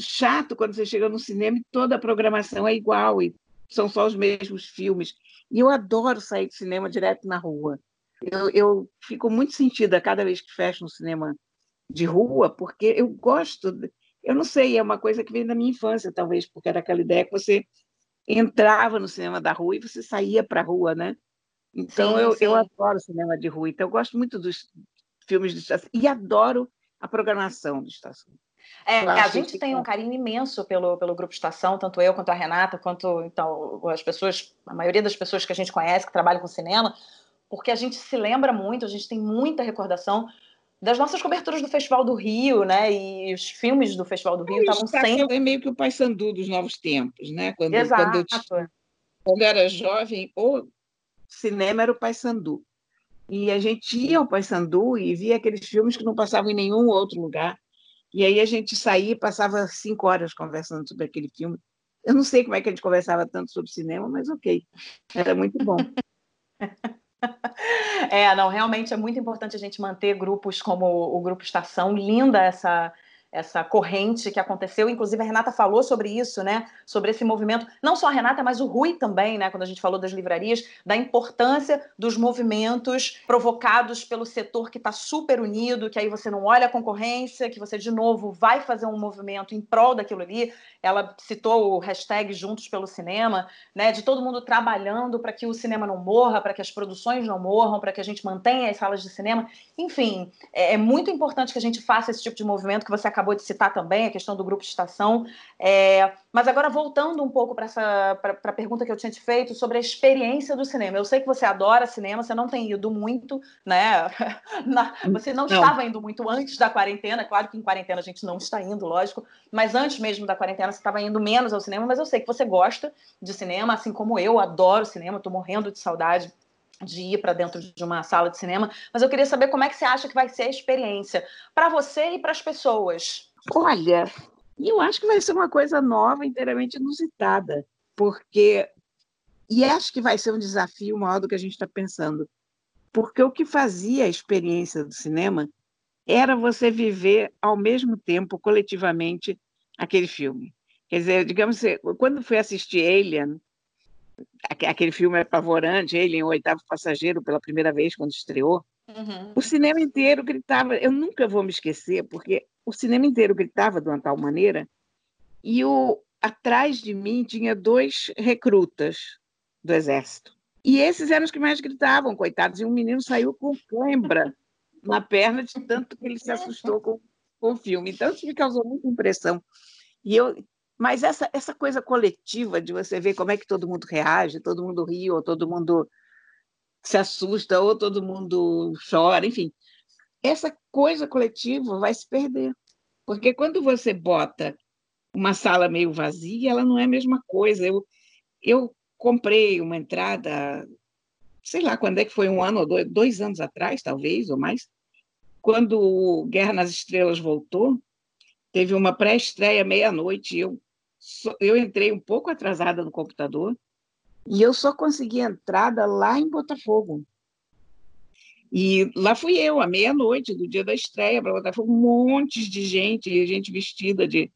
chato quando você chega no cinema e toda a programação é igual e são só os mesmos filmes. E eu adoro sair do cinema direto na rua. Eu, eu fico muito sentida cada vez que fecho um cinema de rua, porque eu gosto. Eu não sei, é uma coisa que vem da minha infância, talvez, porque era aquela ideia que você entrava no cinema da rua e você saía para a rua, né? Então, sim, eu, sim. eu adoro cinema de rua. Então, eu gosto muito dos filmes de estação e adoro a programação do estação. É, a gente tem um carinho imenso pelo, pelo Grupo Estação, tanto eu quanto a Renata, quanto então, as pessoas, a maioria das pessoas que a gente conhece que trabalham com cinema, porque a gente se lembra muito, a gente tem muita recordação das nossas coberturas do Festival do Rio, né? E os filmes do Festival do Rio estavam sempre. É meio que o Paysandu dos novos tempos, né? Quando, Exato. Quando eu, tinha, quando eu era jovem, o cinema era o Paysandu. E a gente ia ao Paysandu e via aqueles filmes que não passavam em nenhum outro lugar. E aí a gente saía e passava cinco horas conversando sobre aquele filme. Eu não sei como é que a gente conversava tanto sobre cinema, mas ok, era muito bom. É, não, realmente é muito importante a gente manter grupos como o Grupo Estação. Linda essa essa corrente que aconteceu. Inclusive, a Renata falou sobre isso, né? Sobre esse movimento. Não só a Renata, mas o Rui também, né? Quando a gente falou das livrarias, da importância dos movimentos provocados pelo setor que está super unido, que aí você não olha a concorrência, que você, de novo, vai fazer um movimento em prol daquilo ali. Ela citou o hashtag Juntos pelo Cinema, né? De todo mundo trabalhando para que o cinema não morra, para que as produções não morram, para que a gente mantenha as salas de cinema. Enfim, é, é muito importante que a gente faça esse tipo de movimento que você acabou de citar também, a questão do grupo estação. É, mas agora, voltando um pouco para a pergunta que eu tinha te feito sobre a experiência do cinema. Eu sei que você adora cinema, você não tem ido muito, né? Na, você não, não, estava indo muito antes da quarentena, claro que em quarentena a gente não está indo, lógico, mas antes mesmo da quarentena você estava indo menos ao cinema, mas eu sei que você gosta de cinema, assim como eu, adoro cinema, estou morrendo de saudade de ir para dentro de uma sala de cinema, mas eu queria saber como é que você acha que vai ser a experiência para você e para as pessoas. Olha, eu acho que vai ser uma coisa nova, inteiramente inusitada, porque e acho que vai ser um desafio maior do que a gente está pensando, porque o que fazia a experiência do cinema era você viver ao mesmo tempo, coletivamente, aquele filme. Quer dizer, digamos, quando fui assistir Alien, aquele filme é apavorante, Alien, o oitavo passageiro, pela primeira vez quando estreou. Uhum. O cinema inteiro gritava. Eu nunca vou me esquecer, porque o cinema inteiro gritava de uma tal maneira, e o, atrás de mim tinha dois recrutas do exército. E esses eram os que mais gritavam, coitados. E um menino saiu com cãibra na perna de tanto que ele se assustou com, com o filme. Então, isso me causou muita impressão. E eu, mas essa, essa coisa coletiva de você ver como é que todo mundo reage, todo mundo ri, ou todo mundo se assusta, ou todo mundo chora, enfim. Essa coisa coletiva vai se perder. Porque quando você bota uma sala meio vazia, ela não é a mesma coisa. Eu, eu comprei uma entrada, sei lá quando é que foi, um ano ou dois, dois anos atrás, talvez, ou mais, quando o Guerra nas Estrelas voltou, teve uma pré-estreia meia-noite, eu eu entrei um pouco atrasada no computador e eu só consegui entrada lá em Botafogo. E lá fui eu, à meia-noite do dia da estreia, para Botafogo, um monte de gente, gente vestida de,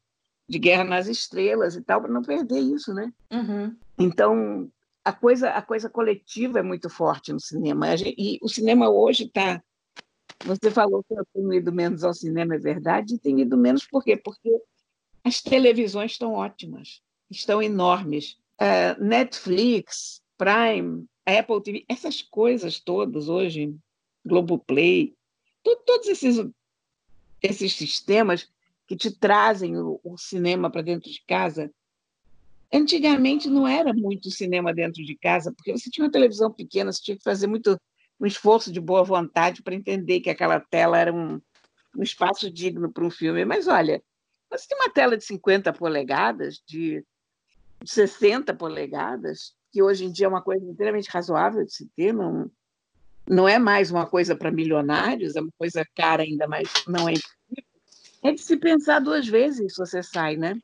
de Guerra nas Estrelas e tal, para não perder isso, né? Uhum. Então, a coisa, a coisa coletiva é muito forte no cinema. E o cinema hoje está. Você falou que eu tenho ido menos ao cinema, é verdade? E tenho ido menos por quê? Porque as televisões estão ótimas, estão enormes. Uh, Netflix, Prime, Apple TV, essas coisas todas hoje, Globoplay, todos esses, esses sistemas que te trazem o, o cinema para dentro de casa, antigamente não era muito cinema dentro de casa, porque você tinha uma televisão pequena, você tinha que fazer muito um esforço de boa vontade para entender que aquela tela era um, um espaço digno para um filme. Mas olha, você tem uma tela de 50 polegadas, de 60 polegadas, que hoje em dia é uma coisa inteiramente razoável de se ter, não, não é mais uma coisa para milionários, é uma coisa cara ainda, mas não é É de se pensar duas vezes se você sai, né?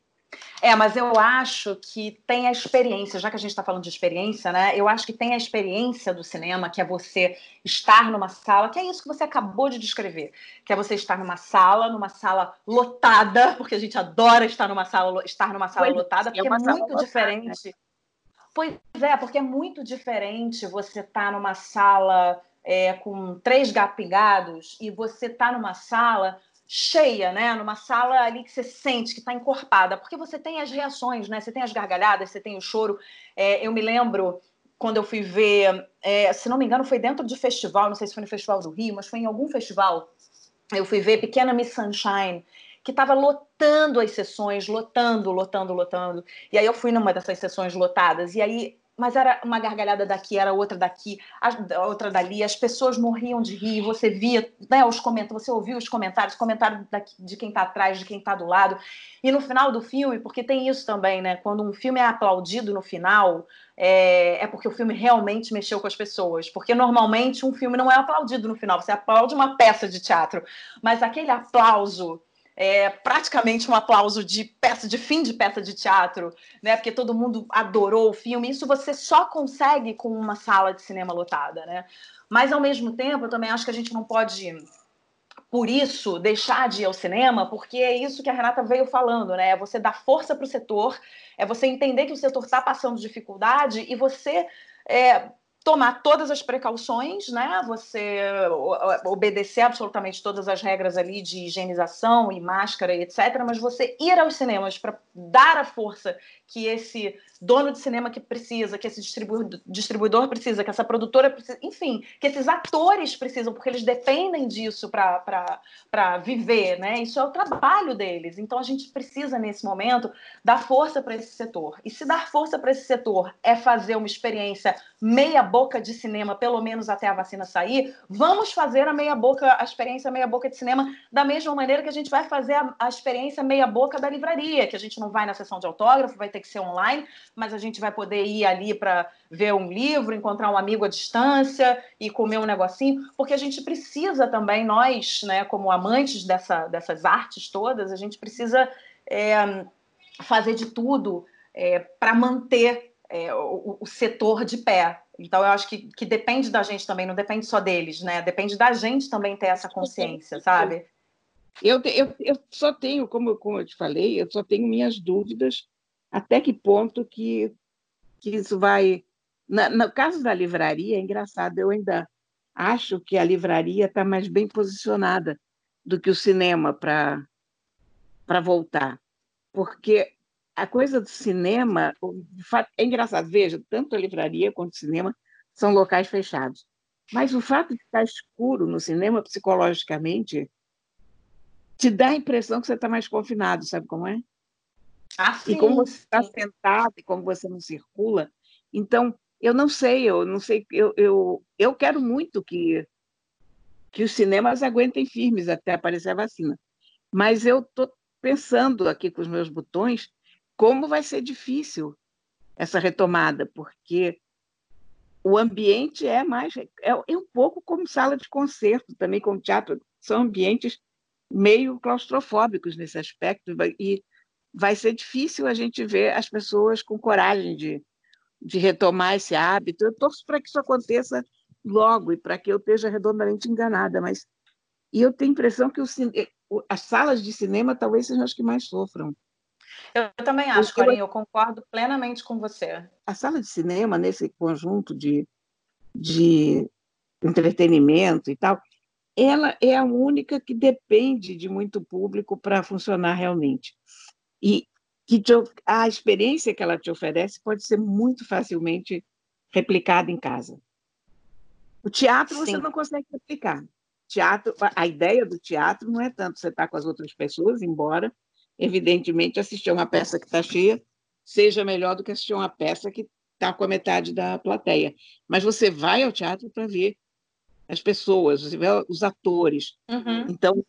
É, mas eu acho que tem a experiência, já que a gente está falando de experiência, né? Eu acho que tem a experiência do cinema, que é você estar numa sala, que é isso que você acabou de descrever, que é você estar numa sala, numa sala lotada, porque a gente adora estar numa sala, estar numa sala pois lotada, é porque é, é muito diferente. Lotada, né? Pois é, porque é muito diferente você estar tá numa sala é, com três gatos pingados e você estar tá numa sala cheia, né? Numa sala ali que você sente que está encorpada, porque você tem as reações, né? Você tem as gargalhadas, você tem o choro. É, eu me lembro quando eu fui ver, é, se não me engano, foi dentro de festival, não sei se foi no Festival do Rio, mas foi em algum festival. Eu fui ver Pequena Miss Sunshine, que estava lotando as sessões, lotando, lotando, lotando. E aí eu fui numa dessas sessões lotadas, e aí mas era uma gargalhada daqui, era outra daqui, a, outra dali, as pessoas morriam de rir, você via né, os comentários, você ouvia os comentários, comentários daqui, de quem está atrás, de quem está do lado. E no final do filme, porque tem isso também, né? Quando um filme é aplaudido no final, é, é porque o filme realmente mexeu com as pessoas. Porque normalmente um filme não é aplaudido no final, você aplaude uma peça de teatro, mas aquele aplauso é, praticamente um aplauso de peça de fim de peça de teatro, né? Porque todo mundo adorou o filme. Isso você só consegue com uma sala de cinema lotada, né? Mas ao mesmo tempo, eu também acho que a gente não pode por isso deixar de ir ao cinema, porque é isso que a Renata veio falando, né? É você dar força para o setor, é você entender que o setor está passando dificuldade e você é, tomar todas as precauções, né? Você obedecer absolutamente todas as regras ali de higienização e máscara e etc. Mas você ir aos cinemas para dar a força que esse dono de cinema que precisa, que esse distribuidor, precisa, que essa produtora precisa, enfim, que esses atores precisam, porque eles dependem disso para viver, né? Isso é o trabalho deles. Então a gente precisa, nesse momento, dar força para esse setor. E se dar força para esse setor é fazer uma experiência meia boca de cinema, pelo menos até a vacina sair, vamos fazer a meia boca, a experiência meia boca de cinema da mesma maneira que a gente vai fazer a, a experiência meia boca da livraria, que a gente não vai na sessão de autógrafo, vai ter que ser online, mas a gente vai poder ir ali para ver um livro, encontrar um amigo à distância e comer um negocinho, porque a gente precisa também, nós, né, como amantes dessa, dessas artes todas, a gente precisa é, fazer de tudo é, para manter é, o, o, setor de pé. Então, eu acho que, que depende da gente também, não depende só deles, né? Depende da gente também ter essa consciência, sabe? Eu, eu, eu só tenho, como, como eu te falei, eu só tenho minhas dúvidas até que ponto que, que isso vai. Na, no caso da livraria, é engraçado, eu ainda acho que a livraria está mais bem posicionada do que o cinema para voltar. Porque a coisa do cinema, é engraçado, veja, tanto a livraria quanto o cinema são locais fechados. Mas o fato de estar escuro no cinema, psicologicamente, te dá a impressão que você está mais confinado, sabe como é? Ah, sim, e como você está sentado e como você não circula. Então, eu não sei, eu não sei, eu, eu, eu quero muito que, que os cinemas aguentem firmes até aparecer a vacina. Mas eu estou pensando aqui com os meus botões como vai ser difícil essa retomada, porque o ambiente é mais é, é um pouco como sala de concerto, também como teatro, são ambientes meio claustrofóbicos nesse aspecto e vai ser difícil a gente ver as pessoas com coragem de, de retomar esse hábito. Eu torço para que isso aconteça logo e para que eu esteja redondamente enganada, mas e eu tenho a impressão que o, as salas de cinema talvez sejam as que mais sofram. Eu também acho, Corinha, eu concordo plenamente com você. A sala de cinema, nesse conjunto de, de entretenimento e tal, ela é a única que depende de muito público para funcionar realmente e que te, a experiência que ela te oferece pode ser muito facilmente replicada em casa. O teatro Sim. você não consegue replicar. Teatro, a ideia do teatro não é tanto você estar com as outras pessoas, embora, evidentemente, assistir uma peça que está cheia seja melhor do que assistir uma peça que está com a metade da plateia. Mas você vai ao teatro para ver as pessoas, você vê os atores. Uhum. Então,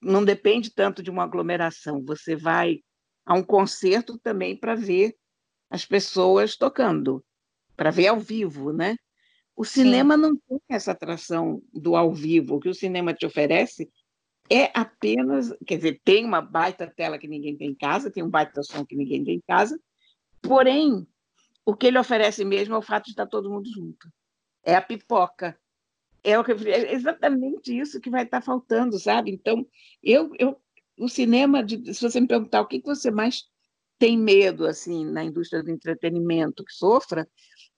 não depende tanto de uma aglomeração. Você vai a um concerto também para ver as pessoas tocando, para ver ao vivo, né? O cinema Sim. não tem essa atração do ao vivo. O que o cinema te oferece é apenas, quer dizer, tem uma baita tela que ninguém tem em casa, tem um baita som que ninguém tem em casa, porém, o que ele oferece mesmo é o fato de estar todo mundo junto. É a pipoca. É, o que, é exatamente isso que vai estar faltando, sabe? Então, eu, eu o cinema, de, se você me perguntar o que você mais tem medo assim na indústria do entretenimento que sofra,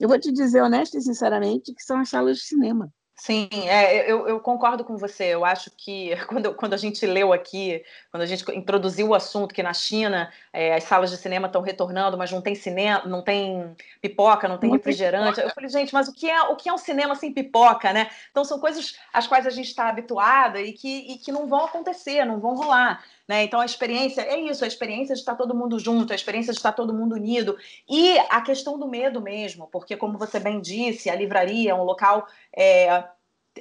eu vou te dizer honesta e sinceramente que são as salas de cinema. Sim, é, eu, eu, concordo com você. Eu acho que quando, quando a gente leu aqui, quando a gente introduziu o assunto que na China é, as salas de cinema estão retornando, mas não tem cinema, não tem pipoca, não tem não refrigerante. Tem eu falei, gente, mas o que é o que é um cinema sem pipoca, né? Então são coisas às quais a gente está habituada e que, e que não vão acontecer, não vão rolar. Né? Então a experiência é isso, a experiência de estar todo mundo junto, a experiência de estar todo mundo unido e a questão do medo mesmo, porque como você bem disse, a livraria é um local é,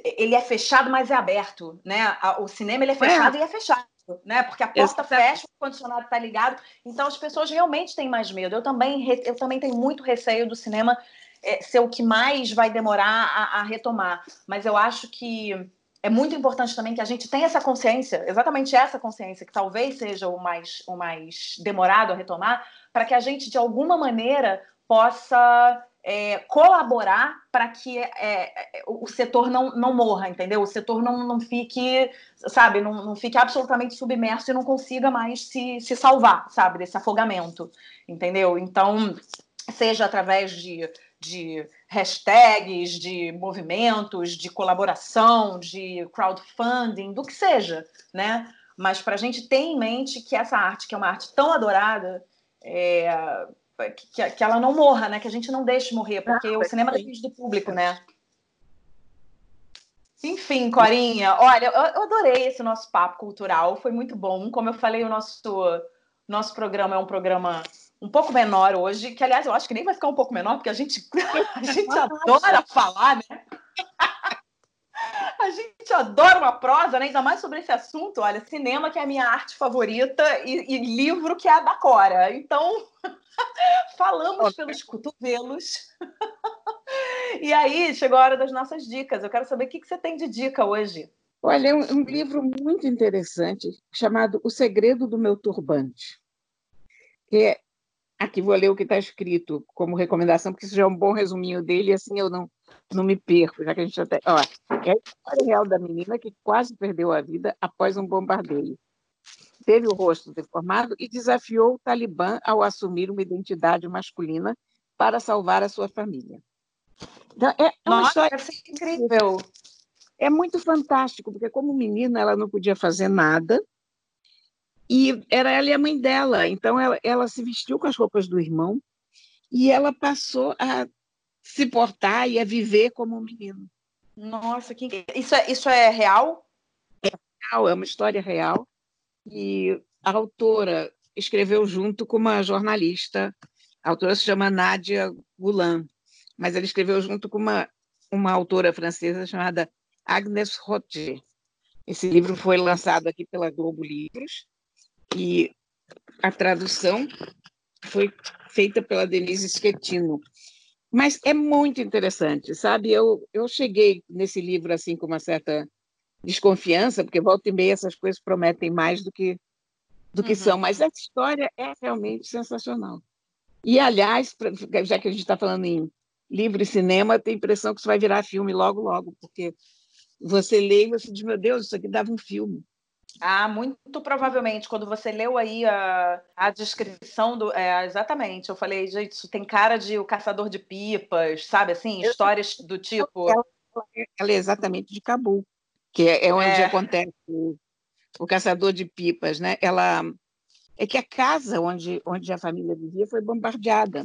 ele é fechado, mas é aberto, né? O cinema ele é fechado é. e é fechado. Né? Porque a porta Exato. fecha, o condicionado está ligado, então as pessoas realmente têm mais medo. Eu também, eu também tenho muito receio do cinema é, ser o que mais vai demorar a, a retomar. Mas eu acho que é muito importante também que a gente tenha essa consciência, exatamente essa consciência, que talvez seja o mais, o mais demorado a retomar, para que a gente, de alguma maneira, possa é, colaborar para que é, é, o setor não, não morra, entendeu? O setor não, não fique, sabe, não, não fique absolutamente submerso e não consiga mais se, se salvar, sabe, desse afogamento, entendeu? Então, seja através de de hashtags, de movimentos, de colaboração, de crowdfunding, do que seja, né? Mas para a gente ter em mente que essa arte, que é uma arte tão adorada, é, que, que ela não morra, né? Que a gente não deixe morrer, porque ah, o cinema depende do público, né? Enfim, Corinha, olha, eu adorei esse nosso papo cultural, foi muito bom. Como eu falei, o nosso, nosso programa é um programa um pouco menor hoje, que aliás eu acho que nem vai ficar um pouco menor, porque a gente, a gente adora falar, né? A gente adora uma prosa, né? ainda mais sobre esse assunto. Olha, cinema que é a minha arte favorita e, e livro que é a da Cora. Então, falamos pelos cotovelos. e aí, chegou a hora das nossas dicas. Eu quero saber o que, que você tem de dica hoje. Olha, é um, um livro muito interessante chamado O Segredo do Meu Turbante, que é Aqui vou ler o que está escrito como recomendação, porque isso já é um bom resuminho dele, e assim eu não, não me perco, já que a gente até. Ó, é a história real da menina que quase perdeu a vida após um bombardeio. Teve o rosto deformado e desafiou o Talibã ao assumir uma identidade masculina para salvar a sua família. Então, é uma Nossa, história incrível. É muito fantástico, porque como menina ela não podia fazer nada, e era ela e a mãe dela. Então ela, ela se vestiu com as roupas do irmão e ela passou a se portar e a viver como um menino. Nossa, que... isso, é, isso é real? É real, é uma história real. E a autora escreveu junto com uma jornalista. A autora se chama Nadia Goulan, mas ela escreveu junto com uma, uma autora francesa chamada Agnes Roger. Esse livro foi lançado aqui pela Globo Livros e a tradução foi feita pela Denise Schettino. Mas é muito interessante, sabe? Eu, eu cheguei nesse livro assim com uma certa desconfiança, porque volta e meia essas coisas prometem mais do que do que uhum. são, mas essa história é realmente sensacional. E, aliás, já que a gente está falando em livro e cinema, tem a impressão que isso vai virar filme logo, logo, porque você lê e você diz, meu Deus, isso aqui dava um filme. Ah, muito provavelmente. Quando você leu aí a, a descrição do. É, exatamente. Eu falei, gente, isso tem cara de o caçador de pipas, sabe assim? Histórias do tipo. Ela, é exatamente de Cabul, que é, é onde é. acontece o, o, caçador de pipas, né? Ela. É que a casa onde, onde a família vivia foi bombardeada.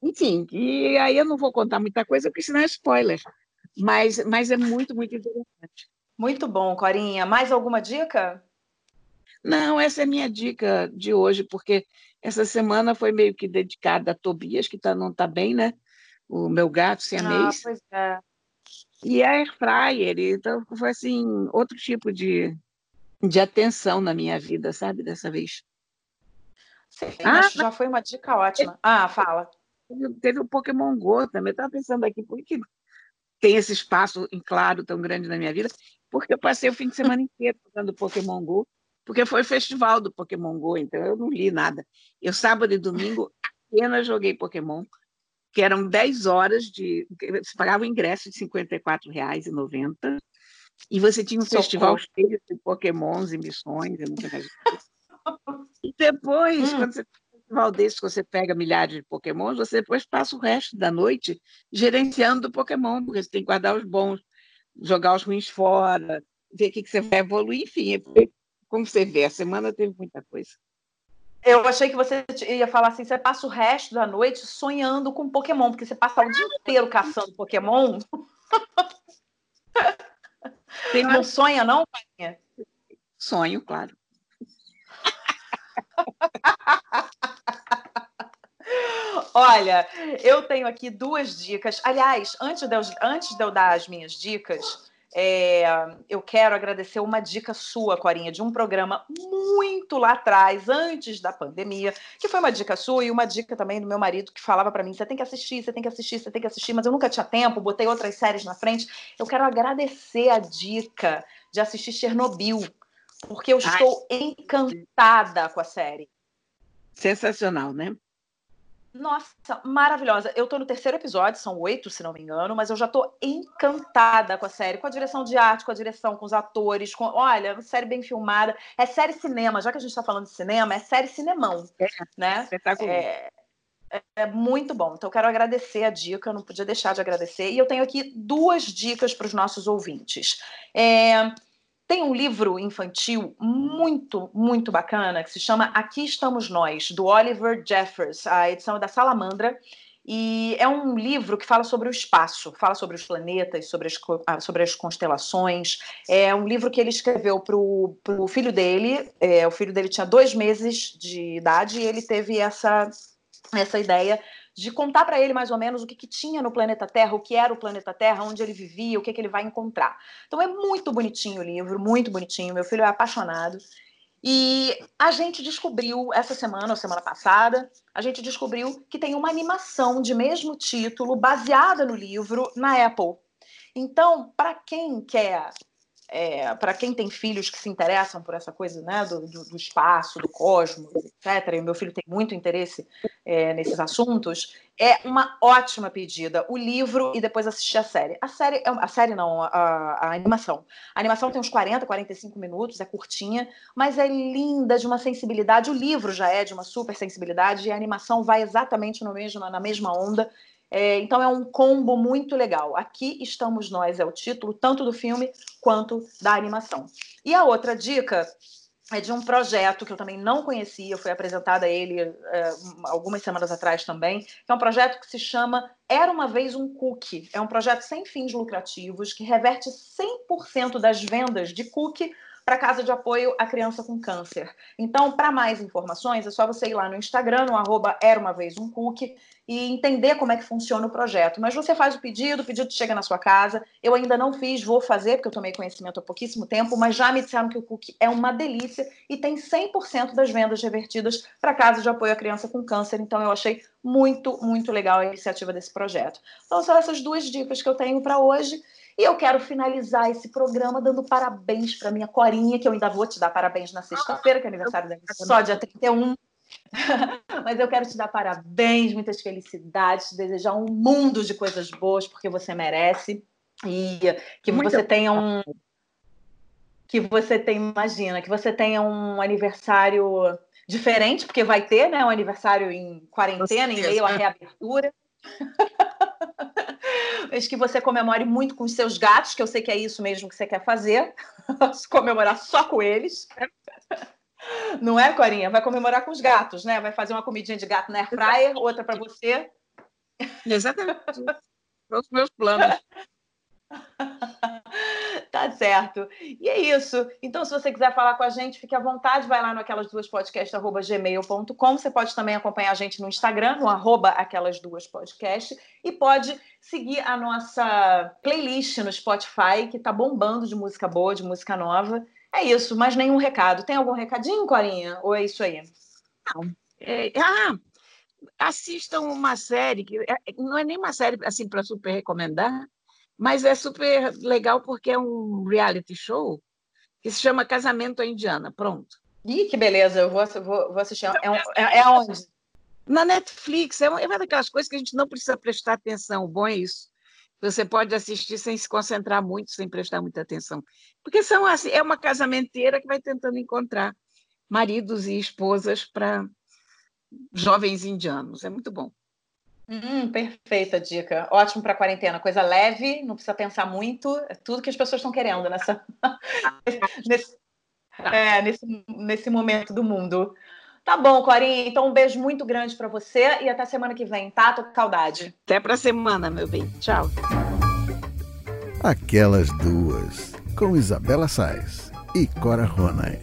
Enfim, e aí eu não vou contar muita coisa, porque senão é spoiler. Mas, mas é muito, muito interessante. Muito bom, Corinha. Mais alguma dica? Não, essa é a minha dica de hoje, porque essa semana foi meio que dedicada a Tobias, que tá, não está bem, né? O meu gato siamês. Ah, pois é. E a Air Fryer, então foi assim, outro tipo de, de atenção na minha vida, sabe, dessa vez. Sim, ah, já foi uma dica ótima. Ah, fala. Teve o Pokémon Go também. Eu estava pensando aqui, por que tem esse espaço em claro tão grande na minha vida? Porque eu passei o fim de semana inteiro jogando Pokémon Go, porque foi o festival do Pokémon Go, então eu não li nada. Eu, sábado e domingo, apenas joguei Pokémon, que eram 10 horas de. Você pagava o ingresso de R$ 54,90 e você tinha um Socorro. festival cheio de Pokémons e missões. E, e depois, hum. quando você festival desse, você pega milhares de Pokémons, você depois passa o resto da noite gerenciando o Pokémon, porque você tem que guardar os bons, jogar os ruins fora, ver o que, que você vai evoluir, enfim. Como você vê, a semana teve muita coisa. Eu achei que você ia falar assim: você passa o resto da noite sonhando com Pokémon, porque você passa o dia inteiro caçando Pokémon. Tem não sonha, não? Sonho, claro. Olha, eu tenho aqui duas dicas. Aliás, antes de eu, antes de eu dar as minhas dicas, é, eu quero agradecer uma dica sua, Corinha, de um programa muito lá atrás, antes da pandemia, que foi uma dica sua e uma dica também do meu marido que falava para mim: você tem que assistir, você tem que assistir, você tem que assistir, mas eu nunca tinha tempo, botei outras séries na frente. Eu quero agradecer a dica de assistir Chernobyl, porque eu estou Ai. encantada com a série. Sensacional, né? Nossa, maravilhosa. Eu tô no terceiro episódio, são oito, se não me engano, mas eu já tô encantada com a série, com a direção de arte, com a direção, com os atores, com. Olha, série bem filmada. É série cinema, já que a gente tá falando de cinema, é série cinemão. É, né? Espetacular. É, é, é muito bom. Então, eu quero agradecer a dica, eu não podia deixar de agradecer. E eu tenho aqui duas dicas para os nossos ouvintes. É, tem um livro infantil muito, muito bacana que se chama Aqui Estamos Nós, do Oliver Jeffers. A edição é da Salamandra. E é um livro que fala sobre o espaço, fala sobre os planetas, sobre as, ah, sobre as constelações. É um livro que ele escreveu para o filho dele. É, o filho dele tinha dois meses de idade e ele teve essa, essa ideia de contar para ele mais ou menos o que, que, tinha no planeta Terra, o que era o planeta Terra, onde ele vivia, o que, que ele vai encontrar. Então é muito bonitinho o livro, muito bonitinho. Meu filho é apaixonado. E a gente descobriu essa semana, ou semana passada, a gente descobriu que tem uma animação de mesmo título baseada no livro na Apple. Então, para quem quer é, para quem tem filhos que se interessam por essa coisa né, do, do, espaço, do cosmos, etc., e o meu filho tem muito interesse é, nesses assuntos, é uma ótima pedida. O livro e depois assistir a série. A série, é a série não, a, a animação. A animação tem uns 40, 45 minutos, é curtinha, mas é linda, de uma sensibilidade. O livro já é de uma super sensibilidade e a animação vai exatamente no mesmo, na mesma onda. É, então é um combo muito legal. Aqui estamos nós é o título tanto do filme quanto da animação. E a outra dica é de um projeto que eu também não conhecia, foi apresentada a ele é, algumas semanas atrás também, é um projeto que se chama Era uma vez um cookie. É um projeto sem fins lucrativos que reverte 100% das vendas de cookie para Casa de Apoio à Criança com Câncer. Então, para mais informações, é só você ir lá no Instagram, no arroba Era Uma Vez Um Cookie, e entender como é que funciona o projeto. Mas você faz o pedido, o pedido chega na sua casa. Eu ainda não fiz, vou fazer, porque eu tomei conhecimento há pouquíssimo tempo, mas já me disseram que o cookie é uma delícia e tem 100% das vendas revertidas para Casa de Apoio à Criança com Câncer. Então, eu achei muito, muito legal a iniciativa desse projeto. Então, são essas duas dicas que eu tenho para hoje. E eu quero finalizar esse programa dando parabéns para minha Corinha, que eu ainda vou te dar parabéns na sexta-feira, que é aniversário dela, só dia 31. Mas eu quero te dar parabéns, muitas felicidades, te desejar um mundo de coisas boas, porque você merece. E que Muito você tenha um. Que você tenha, imagina, que você tenha um aniversário diferente, porque vai ter, né? Um aniversário em quarentena, em meio à reabertura. Mas que você comemore muito com os seus gatos, que eu sei que é isso mesmo que você quer fazer. comemorar só com eles. Não é, Corinha? Vai comemorar com os gatos, né? Vai fazer uma comidinha de gato na air fryer, outra para você. Exatamente. Os meus planos. Tá certo. E é isso. Então, se você quiser falar com a gente, fique à vontade, vai lá no aquelas duas podcast, gmail.com. Você pode também acompanhar a gente no Instagram, no arroba aquelas duas podcast, e pode seguir a nossa playlist no Spotify, que tá bombando de música boa, de música nova. É isso, mais nenhum recado. Tem algum recadinho, Corinha? Ou é isso aí? Não. É, ah, assistam uma série que é, não é nem uma série assim para super recomendar, mas é super legal porque é um reality show que se chama Casamento à Indiana. Pronto. Ih, que beleza, eu vou, vou, vou assistir. É, um, é, é onde? Na Netflix. É uma, é uma daquelas coisas que a gente não precisa prestar atenção. O bom é isso. Você pode assistir sem se concentrar muito, sem prestar muita atenção. Porque são assim, é uma casamenteira que vai tentando encontrar maridos e esposas para jovens indianos. É muito bom. Hum, perfeita dica. Ótimo para quarentena. Coisa leve, não precisa pensar muito. É tudo que as pessoas estão querendo nessa, nesse, é, nesse, nesse momento do mundo. Tá bom, Corinha. Então, um beijo muito grande para você e até semana que vem, tá? Tô com saudade. Até pra semana, meu bem. Tchau. Aquelas duas, com Isabela Sais e Cora Ronay.